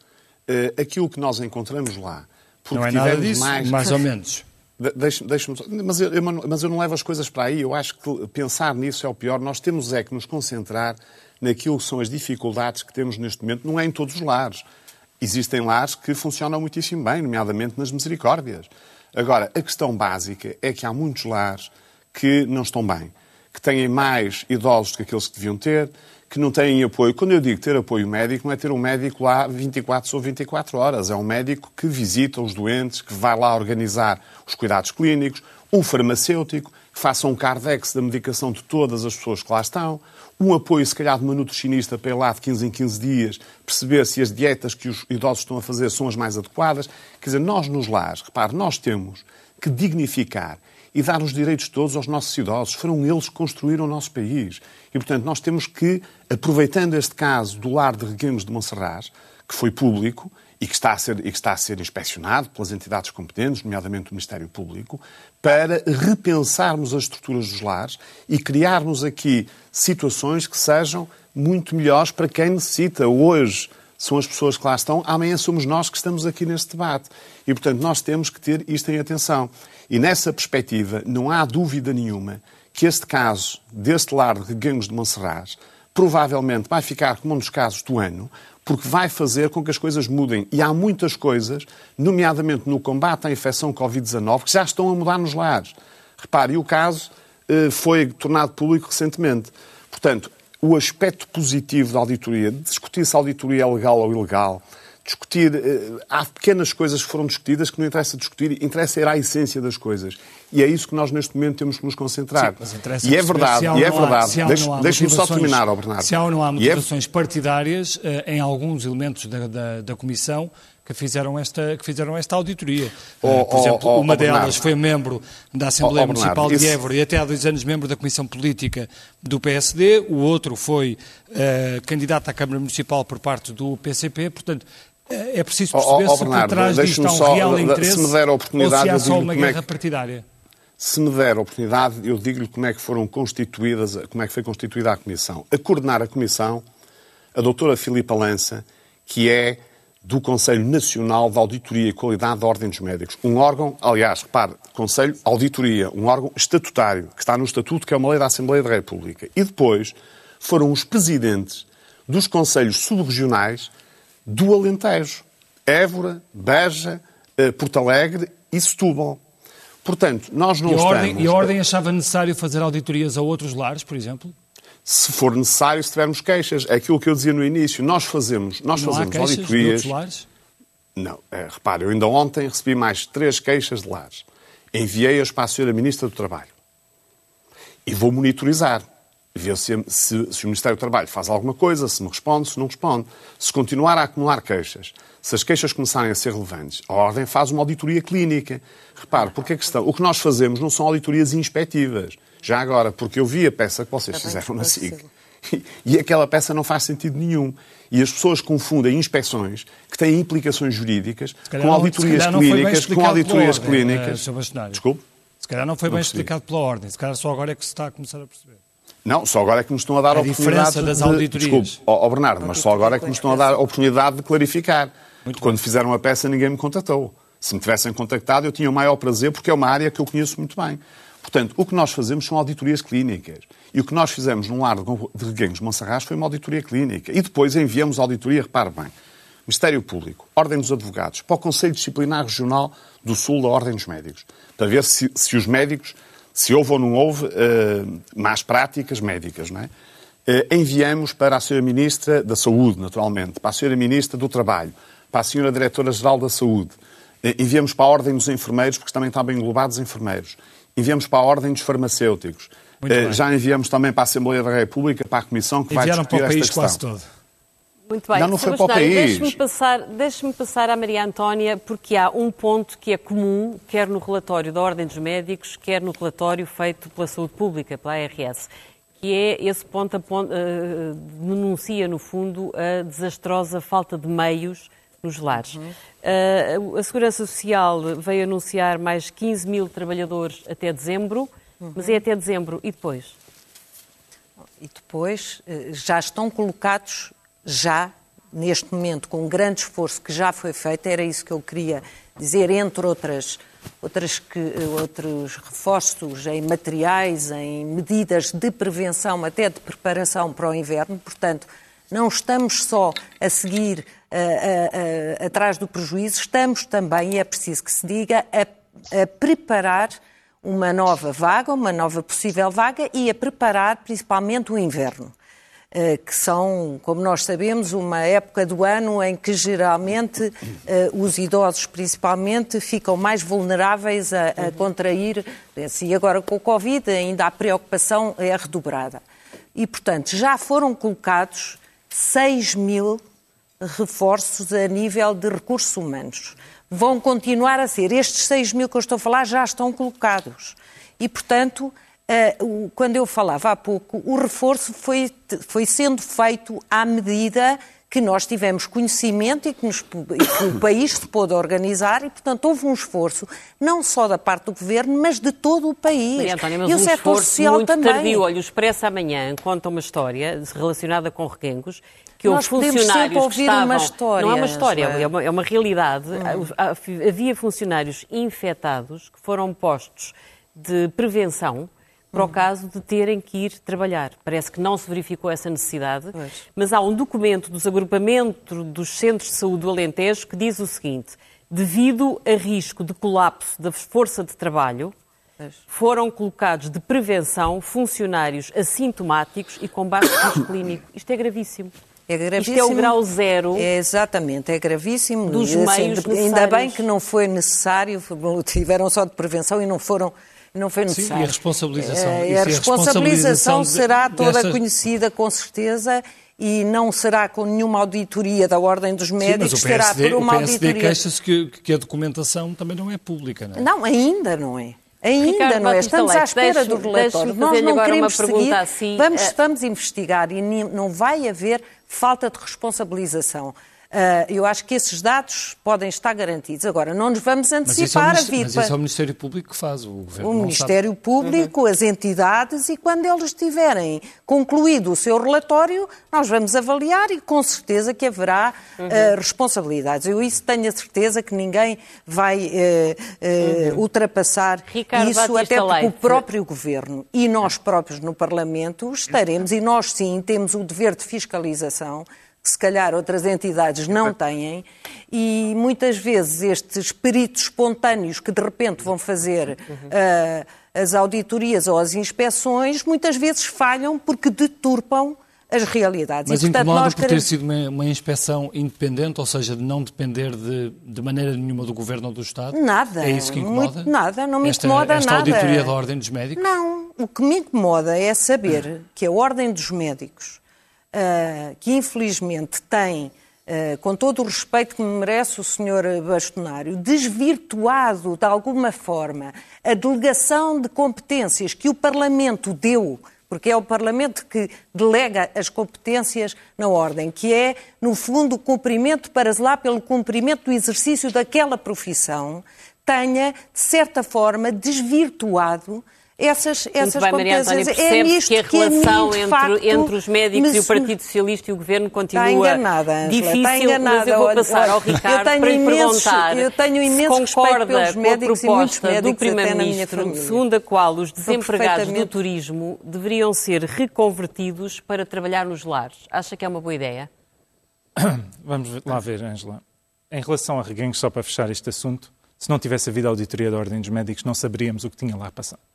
Uh, aquilo que nós encontramos lá. Não é nada disso, mais, mais ou menos. Deixa, deixa mas, eu, mas eu não levo as coisas para aí. Eu acho que pensar nisso é o pior. Nós temos é que nos concentrar naquilo que são as dificuldades que temos neste momento, não é em todos os lares. Existem lares que funcionam muitíssimo bem, nomeadamente nas misericórdias. Agora, a questão básica é que há muitos lares que não estão bem, que têm mais idosos do que aqueles que deviam ter, que não têm apoio. Quando eu digo ter apoio médico, não é ter um médico lá 24 ou 24 horas. É um médico que visita os doentes, que vai lá organizar os cuidados clínicos, um farmacêutico que faça um cardex da medicação de todas as pessoas que lá estão, um apoio, se calhar, de uma nutricionista para ir lá de 15 em 15 dias, perceber se as dietas que os idosos estão a fazer são as mais adequadas. Quer dizer, nós nos lares, repare, nós temos que dignificar e dar os direitos todos aos nossos idosos. Foram eles que construíram o nosso país. E, portanto, nós temos que, aproveitando este caso do lar de Reguengos de Monserrat, que foi público, e que, está a ser, e que está a ser inspecionado pelas entidades competentes, nomeadamente o Ministério Público, para repensarmos as estruturas dos lares e criarmos aqui situações que sejam muito melhores para quem necessita. Hoje são as pessoas que lá estão, amanhã somos nós que estamos aqui neste debate. E, portanto, nós temos que ter isto em atenção. E nessa perspectiva, não há dúvida nenhuma que este caso deste lar de Reguengos de Monserrat provavelmente vai ficar como um dos casos do ano, porque vai fazer com que as coisas mudem. E há muitas coisas, nomeadamente no combate à infecção Covid-19, que já estão a mudar nos lares. Repare, o caso eh, foi tornado público recentemente. Portanto, o aspecto positivo da auditoria, discutir se a auditoria é legal ou ilegal, discutir. Eh, há pequenas coisas que foram discutidas que não interessa discutir, interessa ir à essência das coisas. E é isso que nós neste momento temos que nos concentrar. Sim, e é verdade, e é verdade. Deixe-me só terminar, oh Bernardo. Se há ou não há é motivações é... partidárias eh, em alguns elementos da, da, da Comissão que fizeram esta, que fizeram esta auditoria. Oh, Por exemplo, oh, oh, uma delas Bernardo. foi membro da Assembleia oh, Municipal Bernardo, de Évora e até há dois anos membro da Comissão Política do PSD. O outro foi uh, candidato à Câmara Municipal por parte do PCP. Portanto, é preciso perceber oh, oh, se Bernardo, por trás disto há um só, real interesse se me der a oportunidade, ou se há só uma é guerra é que, partidária. Se me der a oportunidade, eu digo-lhe como é que foram constituídas, como é que foi constituída a Comissão. A coordenar a Comissão, a doutora Filipa Lança, que é do Conselho Nacional de Auditoria e Qualidade da Ordem dos Médicos. Um órgão, aliás, repare, Conselho Auditoria, um órgão estatutário, que está no Estatuto, que é uma lei da Assembleia da República. E depois foram os presidentes dos Conselhos Subregionais do Alentejo. Évora, Beja, eh, Porto Alegre e Setúbal. Portanto, nós não e a estamos... Ordem, e a Ordem achava necessário fazer auditorias a outros lares, por exemplo? Se for necessário, se tivermos queixas. É aquilo que eu dizia no início. Nós fazemos, nós não fazemos há auditorias... de lares? Não, é, repare, eu ainda ontem recebi mais três queixas de lares. Enviei-as para a Sra. Ministra do Trabalho. E vou monitorizar. Ver se, se, se, o Ministério do Trabalho faz alguma coisa, se me responde, se não responde. Se continuar a acumular queixas, se as queixas começarem a ser relevantes, a Ordem faz uma auditoria clínica. Repare, porque a questão, o que nós fazemos não são auditorias inspectivas. Já agora, porque eu vi a peça que vocês fizeram na SIC. E aquela peça não faz sentido nenhum. E as pessoas confundem inspeções que têm implicações jurídicas com auditorias clínicas, com auditorias ordem, clínicas. Uh, Desculpe? Se calhar não foi não bem percebi. explicado pela ordem. Se calhar só agora é que se está a começar a perceber. Não, só agora é que nos estão a dar a, a diferença das auditorias. Desculpe, oh, oh Bernardo, mas só agora é que nos estão a dar a oportunidade de clarificar. Muito Quando bem. fizeram a peça, ninguém me contatou. Se me tivessem contactado, eu tinha o maior prazer, porque é uma área que eu conheço muito bem. Portanto, o que nós fazemos são auditorias clínicas. E o que nós fizemos no lar de Reguengos Monserrat foi uma auditoria clínica. E depois enviamos auditoria, repare bem, Ministério Público, Ordem dos Advogados, para o Conselho Disciplinar Regional do Sul da Ordem dos Médicos, para ver se, se os médicos se houve ou não houve uh, más práticas médicas, não é? Uh, enviamos para a Sra. Ministra da Saúde, naturalmente, para a Sra. Ministra do Trabalho, para a Sra. Diretora-Geral da Saúde, uh, enviamos para a Ordem dos Enfermeiros, porque também estavam englobados enfermeiros, enviamos para a Ordem dos Farmacêuticos, já enviamos também para a Assembleia da República, para a Comissão que Enviaram vai discutir para o país esta questão. quase todo. Muito bem. Não, não foi para o país. Deixe-me passar, deixe passar à Maria Antónia, porque há um ponto que é comum, quer no relatório da Ordem dos Médicos, quer no relatório feito pela Saúde Pública, pela ARS, que é esse ponto, a ponto uh, denuncia, no fundo, a desastrosa falta de meios nos lares. Uhum. Uh, a Segurança Social veio anunciar mais 15 mil trabalhadores até dezembro, uhum. mas é até dezembro. E depois? E depois já estão colocados já, neste momento, com um grande esforço que já foi feito, era isso que eu queria dizer, entre outras, outras que, outros reforços em materiais, em medidas de prevenção, até de preparação para o inverno. Portanto, não estamos só a seguir atrás do prejuízo, estamos também, e é preciso que se diga, a, a preparar uma nova vaga, uma nova possível vaga e a preparar principalmente o inverno. Eh, que são, como nós sabemos, uma época do ano em que geralmente eh, os idosos, principalmente, ficam mais vulneráveis a, a contrair. E agora com o Covid ainda a preocupação é redobrada. E, portanto, já foram colocados 6 mil reforços a nível de recursos humanos. Vão continuar a ser. Estes 6 mil que eu estou a falar já estão colocados. E, portanto, Uh, quando eu falava há pouco, o reforço foi, foi sendo feito à medida que nós tivemos conhecimento e que, nos, que, o país se pôde organizar e, portanto, houve um esforço, não só da parte do Governo, mas de todo o país. Maria Antónia, mas e um o setor social muito também. Tardio. Olha, o Expresso amanhã conta uma história relacionada com Requengos, que nós houve funcionários ouvir que estavam... uma história. Não é uma história, é, uma, é uma realidade. Hum. Havia funcionários infectados que foram postos de prevenção para o caso de terem que ir trabalhar. Parece que não se verificou essa necessidade, pois. mas há um documento dos agrupamentos dos centros de saúde do Alentejo que diz o seguinte: devido a risco de colapso da força de trabalho, foram colocados de prevenção funcionários assintomáticos e com baixo risco clínico. Isto é gravíssimo. É gravíssimo. Isto é o grau zero. É, exatamente, é gravíssimo. Dos e, assim, meios Ainda bem que não foi necessário, tiveram só de prevenção e não foram não foi necessário. Sim, e a responsabilização. É, e a, responsabilização será toda dessas... conhecida, com certeza, e não será com nenhuma auditoria da Ordem dos Médicos, Sim, mas o PSD, será por uma o PSD auditoria. queixa-se que, que a documentação também não é pública, não é? Não, ainda não é. Ainda Ricardo não é. Estamos à espera do relatório. Nós não queremos seguir. Assim, vamos, uh... vamos investigar e não vai haver falta de responsabilização. Uh, eu acho que esses dados podem estar garantidos. Agora, não nos vamos antecipar mas a vir Mas isso é o Ministério Público que faz, o Governo O Ministério sabe. Público, uhum. as entidades, e quando eles tiverem concluído o seu relatório, nós vamos avaliar e com certeza que haverá uhum. uh, responsabilidades. Eu isso tenho a certeza que ninguém vai uh, uhum. ultrapassar Ricardo isso, Batista até porque Leite. o próprio Governo e nós próprios no Parlamento estaremos, e nós sim temos o dever de fiscalização que se calhar outras entidades não têm, e muitas vezes estes peritos espontâneos que de repente vão fazer uh, as auditorias ou as inspeções, muitas vezes falham porque deturpam as realidades. Mas e, portanto, incomoda por ter sido uma, uma, inspeção independente, ou seja, de não depender de, de maneira nenhuma do Governo ou do Estado? Nada. É isso que incomoda? Muito, nada, não me esta, incomoda esta nada. Esta auditoria da Ordem dos Médicos? Não, o que me incomoda é saber que a Ordem dos Médicos uh, que infelizmente tem, uh, com todo o respeito que me merece o Sr. Bastonário, desvirtuado de alguma forma a delegação de competências que o Parlamento deu porque é o Parlamento que delega as competências na ordem, que é, no fundo, o cumprimento para zelar pelo cumprimento do exercício daquela profissão, tenha, de certa forma, desvirtuado essas, essas bem, Maria Antónia, é nisto que a relação que mim, facto, entre os médicos me... e o Partido Socialista e o Governo continua está enganada, difícil, está enganada. mas eu vou passar ao Ricardo para lhe perguntar eu tenho imenso se concorda pelos médicos com a proposta do Primeiro-Ministro, segundo a qual os desempregados do turismo deveriam ser reconvertidos para trabalhar nos lares. Acha que é uma boa ideia? Vamos lá ver, Angela. Em relação a Reguengos, só para fechar este assunto, se não tivesse havido a auditoria da Ordem dos Médicos, não saberíamos o que tinha lá passado.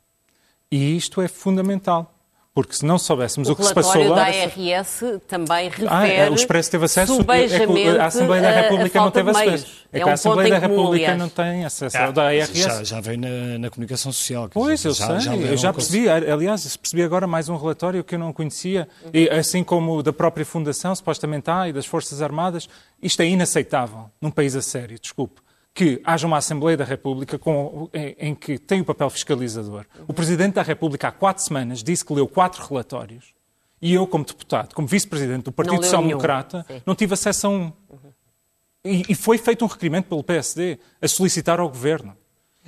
E isto é fundamental. Porque se não soubéssemos o, o que se passou lá... O relatório da ARS também refere ah, é, o Expresso teve acesso, é, a Assembleia da República não teve acesso. É, é que um a Assembleia da República comum, não tem acesso ao da ARS. Já, já veio na, na comunicação social. Pois, dizer, eu já, sei, já eu já percebi. Aliás, percebi agora mais um relatório que eu não conhecia, e, assim como da própria Fundação, supostamente há, e das Forças Armadas. Isto é inaceitável num país a sério, desculpe que haja uma Assembleia da República com, em, em, que tem o papel fiscalizador. O Presidente da República há quatro semanas disse que leu quatro relatórios e eu, como deputado, como vice-presidente do Partido Social Democrata, não tive acesso a um. Uhum. E, e foi feito um requerimento pelo PSD a solicitar ao Governo.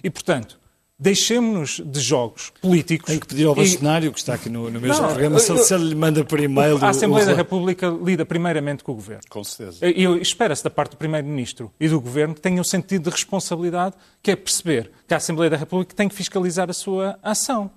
E, portanto, Deixemos-nos de jogos políticos. Tem que pedir ao bastonário, e... que está aqui no, no mesmo não, programa, se, eu, se ele lhe manda por e-mail. A Assembleia o... da República lida primeiramente com o Governo. Com certeza. E espera-se da parte do Primeiro-Ministro e do Governo que tenham sentido de responsabilidade, que é perceber que a Assembleia da República tem que fiscalizar a sua ação.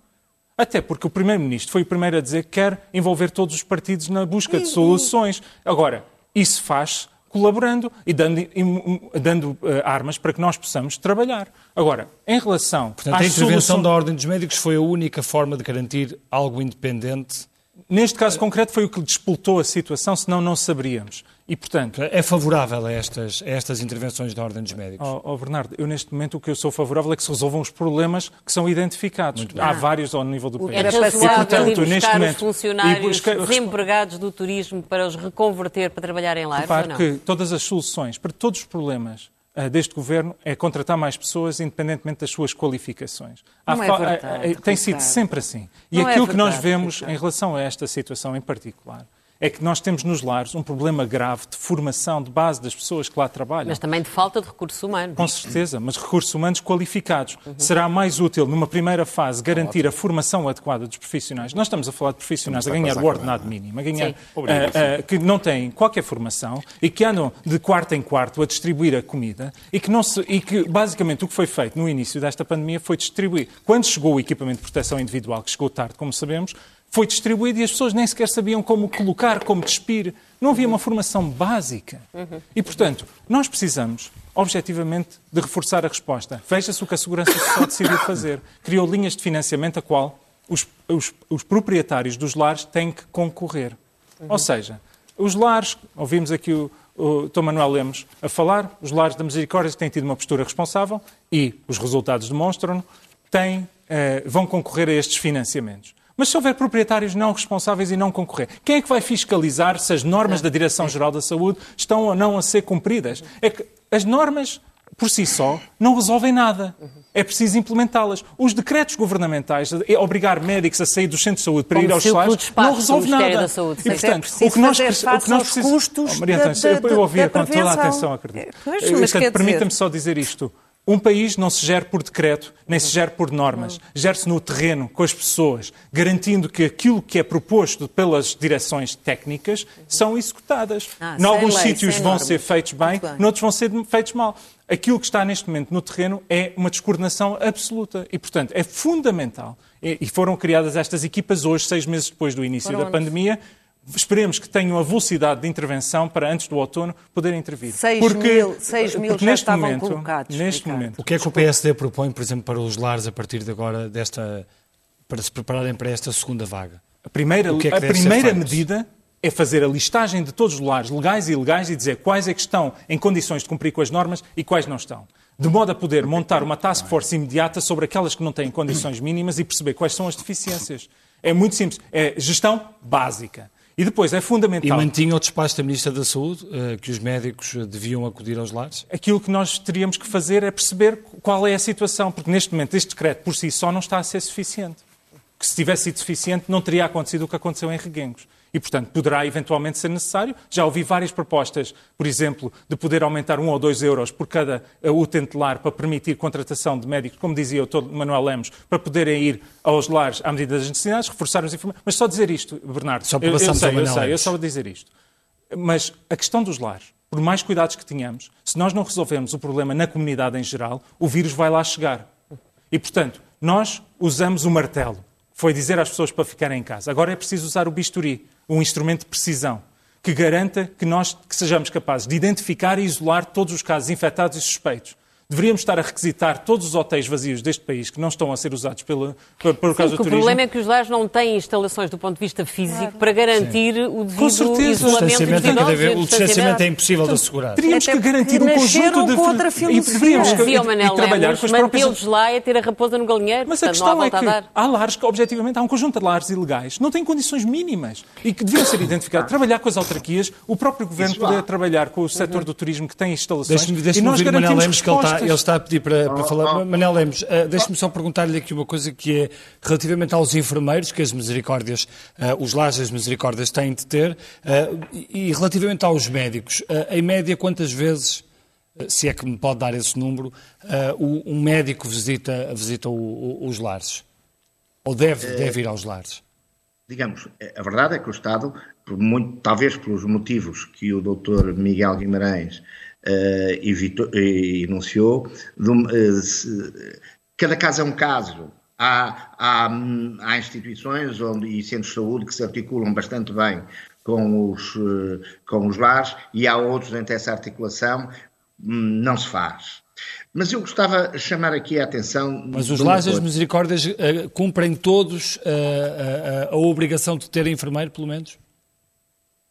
Até porque o Primeiro-Ministro foi o primeiro a dizer que quer envolver todos os partidos na busca de soluções. Agora, isso faz colaborando e dando, e, dando uh, armas para que nós possamos trabalhar. Agora, em relação Portanto, a intervenção solução... da Ordem dos Médicos foi a única forma de garantir algo independente? Neste caso concreto foi o que despoltou a situação, senão não saberíamos. E, portanto... É favorável a estas, a estas intervenções da Ordem dos Médicos? Oh, oh, Bernardo, eu neste momento o que eu sou favorável é que se resolvam os problemas que são identificados. Há vários ao nível do país. Era e, portanto, neste momento, os funcionários e, desempregados do turismo para os reconverter para trabalhar em lares, Repare que todas as soluções para todos os problemas deste governo é contratar mais pessoas independentemente das suas qualificações. Não é verdade, uh, tem sido sempre assim. E Não aquilo é verdade, que nós vemos em relação a esta situação em particular é que nós temos nos lares um problema grave de formação de base das pessoas que lá trabalham. Mas também de falta de recursos humanos. Com certeza, mas recursos humanos qualificados. Uhum. Será mais útil, numa primeira fase, garantir a formação adequada dos profissionais. Nós estamos a falar de profissionais a ganhar o ordenado mínimo, a ganhar, uh, uh, que não têm qualquer formação e que andam de quarto em quarto a distribuir a comida e que, não se, e que basicamente o que foi feito no início desta pandemia foi distribuir. Quando chegou o equipamento de proteção individual, que chegou tarde, como sabemos, foi distribuído e as pessoas nem sequer sabiam como colocar, como despir. Não havia uma formação básica. E, portanto, nós precisamos, objetivamente, de reforçar a resposta. Veja-se o que a Segurança Social decidiu fazer. Criou linhas de financiamento a qual os, os, os proprietários dos lares têm que concorrer. Ou seja, os lares, ouvimos aqui o, o Tom Manuel Lemos a falar, os lares da Misericórdia têm tido uma postura responsável e os resultados demonstram, têm, eh, vão concorrer a estes financiamentos. Mas se houver proprietários não responsáveis e não concorrer, quem é que vai fiscalizar se as normas da Direção-Geral da Saúde estão ou não a ser cumpridas? É que as normas por si só, não resolvem nada. É preciso implementá-las. Os decretos governamentais, obrigar médicos a sair dos centros de saúde para Como ir aos salários, não resolve nada. Da saúde. E, portanto, é o que nós, o que nós precisamos... custos oh, Maria Antônia, eu, eu ouvia com toda a atenção, acredito. É, Permita-me só dizer isto. Um país não se gera por decreto, nem se gera por normas. Gera-se no terreno, com as pessoas, garantindo que aquilo que é proposto pelas direções técnicas são executadas. Ah, em alguns lei, sítios vão normas. ser feitos bem, bem, noutros vão ser feitos mal. Aquilo que está neste momento no terreno é uma descoordenação absoluta. E, portanto, é fundamental. E foram criadas estas equipas hoje, seis meses depois do início foram da pandemia, Esperemos que tenham a velocidade de intervenção para, antes do outono, poderem intervir. 6 porque, mil, 6 mil já neste estavam momento, colocados. Neste momento. O que é que o PSD propõe, por exemplo, para os lares a partir de agora, desta, para se prepararem para esta segunda vaga? A primeira, é a primeira medida é fazer a listagem de todos os lares, legais e ilegais, e dizer quais é que estão em condições de cumprir com as normas e quais não estão. De modo a poder montar uma task force imediata sobre aquelas que não têm condições mínimas e perceber quais são as deficiências. É muito simples. É gestão básica. E depois é fundamental. E mantinha o despacho da Ministra da Saúde, eh, que os médicos deviam acudir aos lares? Aquilo que nós teríamos que fazer é perceber qual é a situação, porque neste momento este decreto por si só não está a ser suficiente. Que se tivesse sido suficiente, não teria acontecido o que aconteceu em Reguengos e, portanto, poderá eventualmente ser necessário. Já ouvi várias propostas, por exemplo, de poder aumentar um ou dois euros por cada uh, utente lar para permitir contratação de médicos, como dizia o. Manuel Lemos, para poderem ir aos lares à medida das necessidades, reforçar os informações. Mas só dizer isto, Bernardo, só para eu, eu sei, eu sei, eu só vou dizer isto. Mas a questão dos lares, por mais cuidados que tenhamos, se nós não resolvermos o problema na comunidade em geral, o vírus vai lá chegar. E, portanto, nós usamos o martelo. Foi dizer às pessoas para ficarem em casa. Agora é preciso usar o bisturi um instrumento de precisão que garanta que nós que sejamos capazes de identificar e isolar todos os casos infectados e suspeitos Deveríamos estar a requisitar todos os hotéis vazios deste país que não estão a ser usados pela, por, por causa do turismo. O problema é que os lares não têm instalações do ponto de vista físico claro. para garantir Sim. o devido isolamento O distanciamento é impossível de assegurar. Teríamos que garantir um conjunto de... Com outra e deveríamos que, e, Manel e trabalhar com as próprias... Mantê-los lá é ter a raposa no galinheiro. Mas a questão é que há lares que, objetivamente, há um conjunto de lares ilegais não têm condições mínimas e que deviam ser identificados. Trabalhar com as autarquias, o próprio governo poder trabalhar com o setor do turismo que tem instalações e nós garantimos respostas. Ele está a pedir para para, para falar. Oh. Manel Lemos, uh, deixe-me só perguntar-lhe aqui uma coisa que é relativamente aos enfermeiros que as misericórdias, uh, os lares das misericórdias têm de ter, uh, e, relativamente aos médicos. em média, quantas vezes, se é que me pode dar esse número, um médico visita, visita o, o, os lares? Ou deve, deve ir aos lares? Digamos, a verdade é que o Estado, muito, talvez pelos motivos que o Dr. Miguel Guimarães evitou, enunciou. De, uh, cada caso é um caso. Há, há, há, instituições onde, e centros de saúde que se articulam bastante bem com os, uh, com os lares e há outros em que essa articulação um, não se faz. Mas eu gostava de chamar aqui a atenção. Mas os lares das misericórdias cumprem todos uh, uh, a obrigação de ter enfermeiro, pelo menos?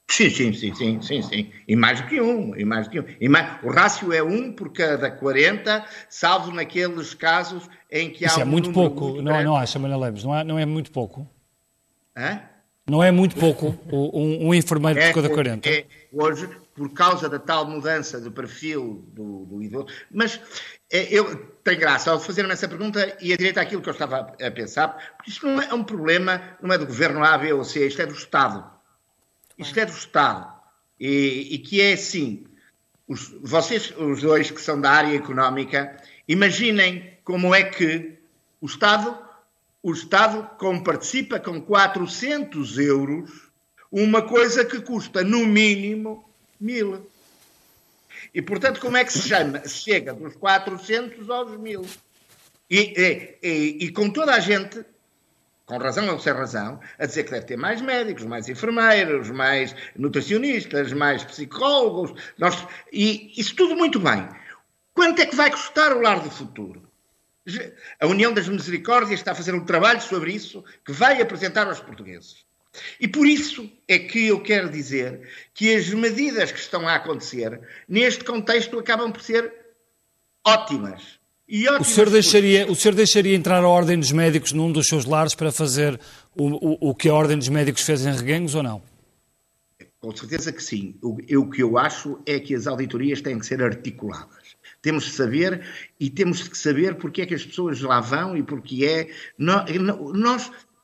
Sim, sim, sim, sim, sim, sim. E mais do que um, e mais do que um. E mais... O rácio é um por cada 40, salvo naqueles casos em que Isso há é um muito pouco, muito não, não acha, Manuel Leves? Não é, não é muito pouco? Hã? Não é muito pouco um, um enfermeiro é, por cada 40? É, hoje, por causa da tal mudança de perfil do, do idoso. Mas é, eu tenho graça ao fazer-me essa pergunta e a direita àquilo que eu estava a pensar, porque isto não é um problema, não é do governo A, B ou C, isto é do Estado. Isto é do Estado. E, e que é assim. Os, vocês, os dois que são da área económica, imaginem como é que o Estado, o Estado como participa com 400 euros uma coisa que custa no mínimo mil. E, portanto, como é que se chama? Chega dos 400 aos mil. E, e, e, e com toda a gente com razão ou sem razão, a dizer que deve ter mais médicos, mais enfermeiros, mais nutricionistas, mais psicólogos, nós, e isso tudo muito bem. Quanto é que vai custar o lar do futuro? A União das Misericórdias está a fazer um trabalho sobre isso que vai apresentar aos portugueses. E por isso é que eu quero dizer que as medidas que estão a acontecer neste contexto acabam por ser ótimas o senhor, deixaria, o senhor deixaria entrar a Ordem dos Médicos num dos seus lares para fazer o, o, o que a Ordem dos Médicos fez em Reguengos ou não? Com certeza que sim. O, o que eu acho é que as auditorias têm que ser articuladas Temos de saber e temos de saber porque é que as pessoas lá vão e porque é. Nós, o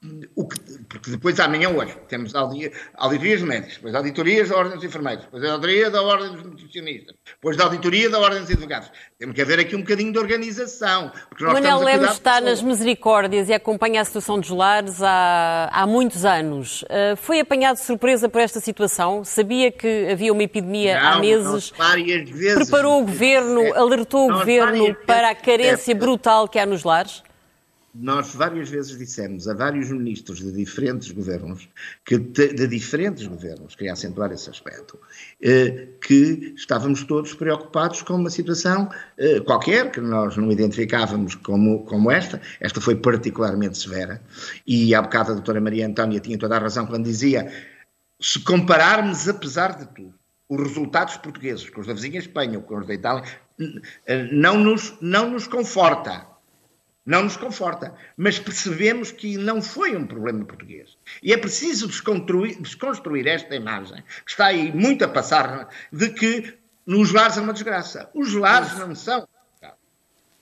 que, porque depois amanhã hoje temos auditorias médicas, depois auditorias da Ordem dos Enfermeiros, depois a auditoria da Ordem dos Nutricionistas, depois da auditoria da Ordem dos Advogados. Temos que haver aqui um bocadinho de organização. Porque nós Manuel Lemos está nas misericórdias e acompanha a situação dos lares há, há muitos anos. Uh, foi apanhado de surpresa por esta situação? Sabia que havia uma epidemia não, há meses? várias vezes. Preparou o governo, alertou o governo para a carência brutal que há nos lares? Nós várias vezes dissemos a vários ministros de diferentes governos, que de diferentes governos, queria acentuar esse aspecto, eh, que estávamos todos preocupados com uma situação eh, qualquer, que nós não identificávamos como, como esta, esta foi particularmente severa, e há bocado a doutora Maria Antónia tinha toda a razão quando dizia, se compararmos, apesar de tudo, os resultados portugueses com os da vizinha Espanha ou com os da Itália, eh, não nos, não nos conforta não nos conforta, mas percebemos que não foi um problema português. E é preciso desconstruir, desconstruir esta imagem, que está aí muito a passar, de que nos lares é uma desgraça. Os lares não são.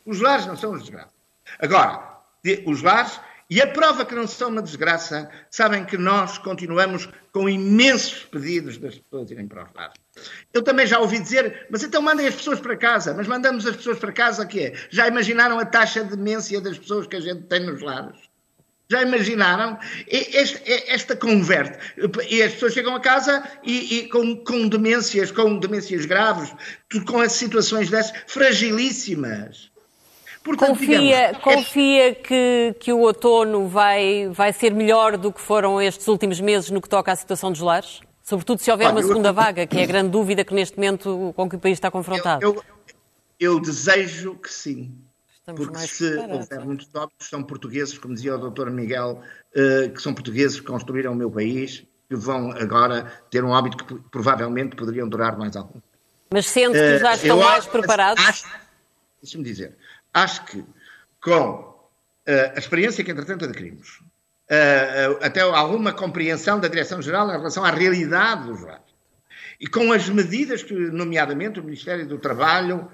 Os lares não são uma desgraça. Agora, os lares e a prova que não são uma desgraça, sabem que nós continuamos com imensos pedidos das pessoas irem para os lares. Eu também já ouvi dizer, mas então mandem as pessoas para casa. Mas mandamos as pessoas para casa, que é? Já imaginaram a taxa de demência das pessoas que a gente tem nos lares? Já imaginaram? Esta, esta converte. E as pessoas chegam a casa e, e com, com, demências, com demências graves, com as situações dessas, fragilíssimas. Portanto, confia digamos, é- confia que, que o outono vai, vai ser melhor do que foram estes últimos meses no que toca à situação dos lares? Sobretudo se houver uma segunda vaga, que é a grande dúvida que neste momento com que o país está confrontado. Eu, eu, eu desejo que sim. Estamos porque se houver muitos óbitos, são portugueses, como dizia o Dr. Miguel, uh, que são portugueses que construíram o meu país, que vão agora ter um óbito que provavelmente poderiam durar mais algum. Mas sente que já eh, estão mais preparados? Deixa-me dizer, Acho que com uh, a experiência que, entretanto, adquirimos, até alguma compreensão da Direção-Geral em relação à realidade dos lares, e com as medidas que, nomeadamente, o Ministério do Trabalho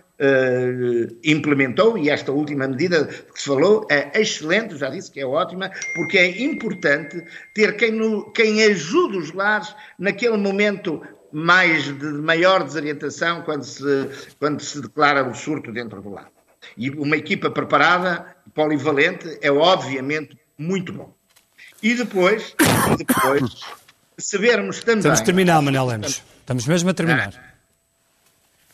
implementou, e esta última medida que se falou é excelente, já disse que é ótima, porque é importante ter quem, no, quem ajude os lares naquele momento mais de maior desorientação quando se, quando se declara o surto dentro do lar. E uma equipa preparada, polivalente, é obviamente muito bom. E depois, depois sabermos também. Estamos a terminar, Manel Lemos. Estamos mesmo a terminar. Ah.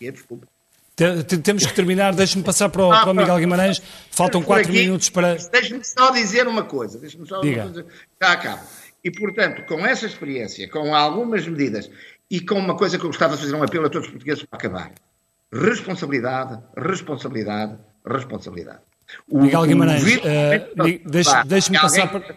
É, desculpa. Temos que terminar, deixe-me passar para o, ah, para o Miguel Guimarães. Faltam quatro minutos para. Deixe-me só dizer uma coisa. Deixe-me só Diga. coisa. Já acabo. E, portanto, com essa experiência, com algumas medidas e com uma coisa que eu gostava de fazer um apelo a todos os portugueses para acabar: responsabilidade, responsabilidade, responsabilidade. O, Miguel Guimarães, uh, deixe-me deixe passar para...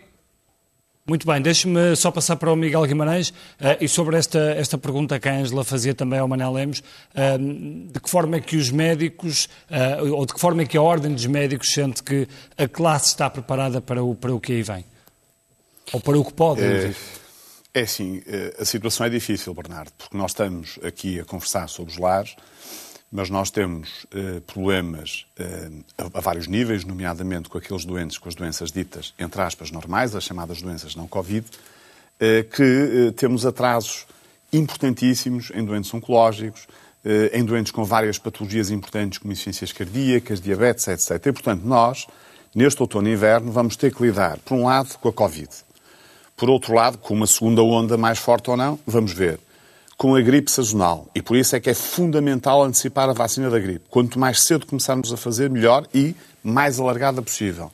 Muito bem, deixe-me só passar para o Miguel Guimarães uh, e sobre esta, esta pergunta que a Ângela fazia também ao Manel Lemos, uh, de que forma é que os médicos, uh, ou de que forma é que a Ordem dos Médicos sente que a classe está preparada para o, para o que aí vem? Ou para o que pode é, é assim, a situação é difícil, Bernardo, porque nós estamos aqui a conversar sobre os lares, mas nós temos eh, problemas eh, a, a, vários níveis, nomeadamente com aqueles doentes, com as doenças ditas, entre aspas, normais, as chamadas doenças não Covid, eh, que eh, temos atrasos importantíssimos em doentes oncológicos, eh, em doentes com várias patologias importantes, como insuficiências cardíacas, diabetes, etc. E, portanto, nós, neste outono e inverno, vamos ter que lidar, por um lado, com a Covid. Por outro lado, com uma segunda onda mais forte ou não, vamos ver com a gripe sazonal. E por isso é que é fundamental antecipar a vacina da gripe. Quanto mais cedo começarmos a fazer, melhor e mais alargada possível.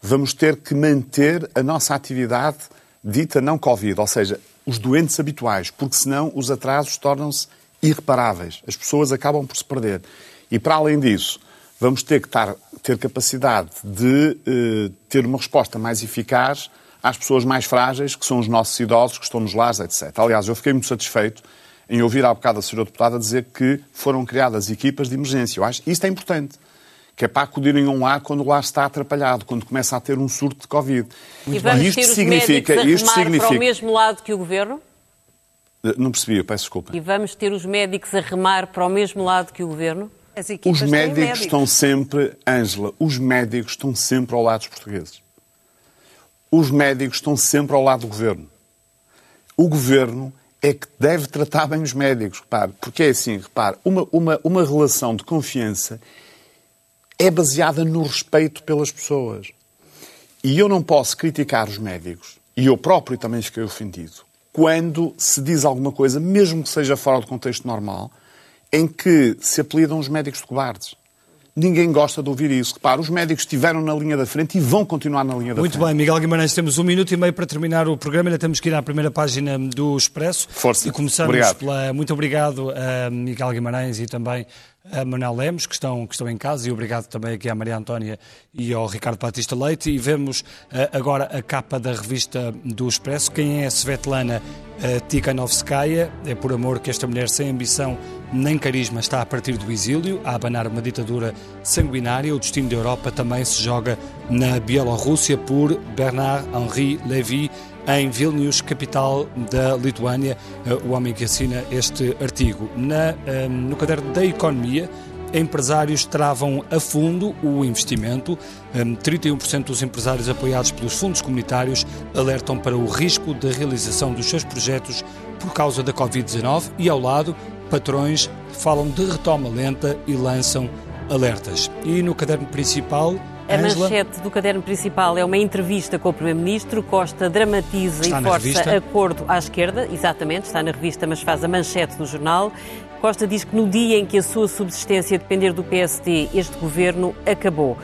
Vamos ter que manter a nossa atividade dita não Covid, ou seja, os doentes habituais, porque senão os atrasos tornam-se irreparáveis. As pessoas acabam por se perder. E para além disso, vamos ter que tar, ter capacidade de eh, ter uma resposta mais eficaz às pessoas mais frágeis, que são os nossos idosos, que estão nos lares, etc. Aliás, eu fiquei muito satisfeito em ouvir há bocado a senhora deputada dizer que foram criadas equipas de emergência. Eu acho que isto é importante. Que é para acudirem a um lar quando o lar está atrapalhado, quando começa a ter um surto de Covid. E vamos isto ter os significa, isto significa... para o mesmo lado que o Governo? Eh, não percebi, eu peço desculpa. E vamos ter os médicos a remar para o mesmo lado que o Governo? Os médicos, médicos estão sempre, Ângela, os médicos estão sempre ao lado dos portugueses. Os médicos estão sempre ao lado do governo. O governo é que deve tratar bem os médicos, repare, porque é assim, repare, uma, uma, uma relação de confiança é baseada no respeito pelas pessoas. E eu não posso criticar os médicos, e eu próprio também fiquei ofendido, quando se diz alguma coisa, mesmo que seja fora do contexto normal, em que se apelidam os médicos de cobardes. Ninguém gosta de ouvir isso. Repara, os médicos estiveram na linha da frente e vão continuar na linha da Muito frente. Muito bem, Miguel Guimarães, temos um minuto e meio para terminar o programa. Ainda temos que ir à primeira página do Expresso. Força. E começamos obrigado. pela. Muito obrigado a Miguel Guimarães e também a Manuel Lemos, que estão, que estão em casa, e obrigado também aqui à Maria Antónia e ao Ricardo Batista Leite. E vemos uh, agora a capa da revista do Expresso. Quem é a Svetlana uh, Tikhanovskaya? É por amor que esta mulher sem ambição nem carisma está a partir do exílio, a abanar uma ditadura sanguinária. O destino da Europa também se joga na Bielorrússia por Bernard-Henri Lévy, em Vilnius, capital da Lituânia, eh, o homem que assina este artigo. Na, eh, no caderno da Economia, empresários travam a fundo o investimento. 31% dos empresários apoiados pelos fundos comunitários alertam para o risco da realização dos seus projetos por causa da Covid-19 e, ao lado, patrões falam de retoma lenta e lançam alertas. E no caderno principal, a Angela? manchete do caderno principal é uma entrevista com o Primeiro-Ministro. Costa dramatiza está e força acordo à esquerda. Exatamente, está na revista, mas faz a manchete do jornal. Costa diz que no dia em que a sua subsistência depender do PSD, este governo acabou.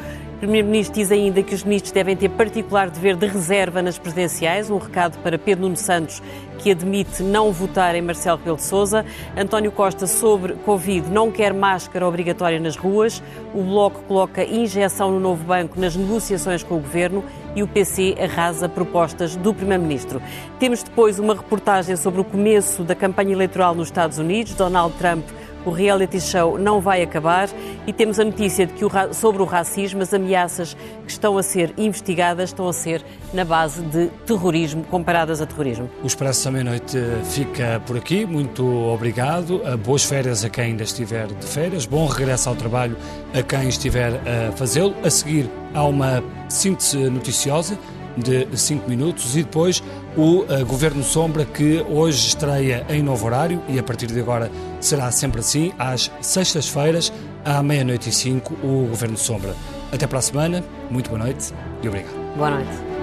O Primeiro-Ministro diz ainda que os ministros devem ter particular dever de reserva nas presidenciais, um recado para Pedro Nuno Santos, que admite não votar em Marcelo Rebelo de Sousa. António Costa, sobre Covid, não quer máscara obrigatória nas ruas. O Bloco coloca injeção no novo banco nas negociações com o Governo e o PC arrasa propostas do Primeiro-Ministro. Temos depois uma reportagem sobre o começo da campanha eleitoral nos Estados Unidos. Donald Trump o reality show não vai acabar e temos a notícia de que o, sobre o racismo, as ameaças que estão a ser investigadas estão a ser na base de terrorismo, comparadas a terrorismo. O Expresso da Meia-Noite fica por aqui. Muito obrigado. Boas férias a quem ainda estiver de férias. Bom regresso ao trabalho a quem estiver a fazê-lo. A seguir, há uma síntese noticiosa de 5 minutos e depois o uh, Governo Sombra que hoje estreia em novo horário e a partir de agora será sempre assim, às sextas-feiras, à meia-noite e cinco, o Governo Sombra. Até para a semana, muito boa noite e obrigado. Boa noite.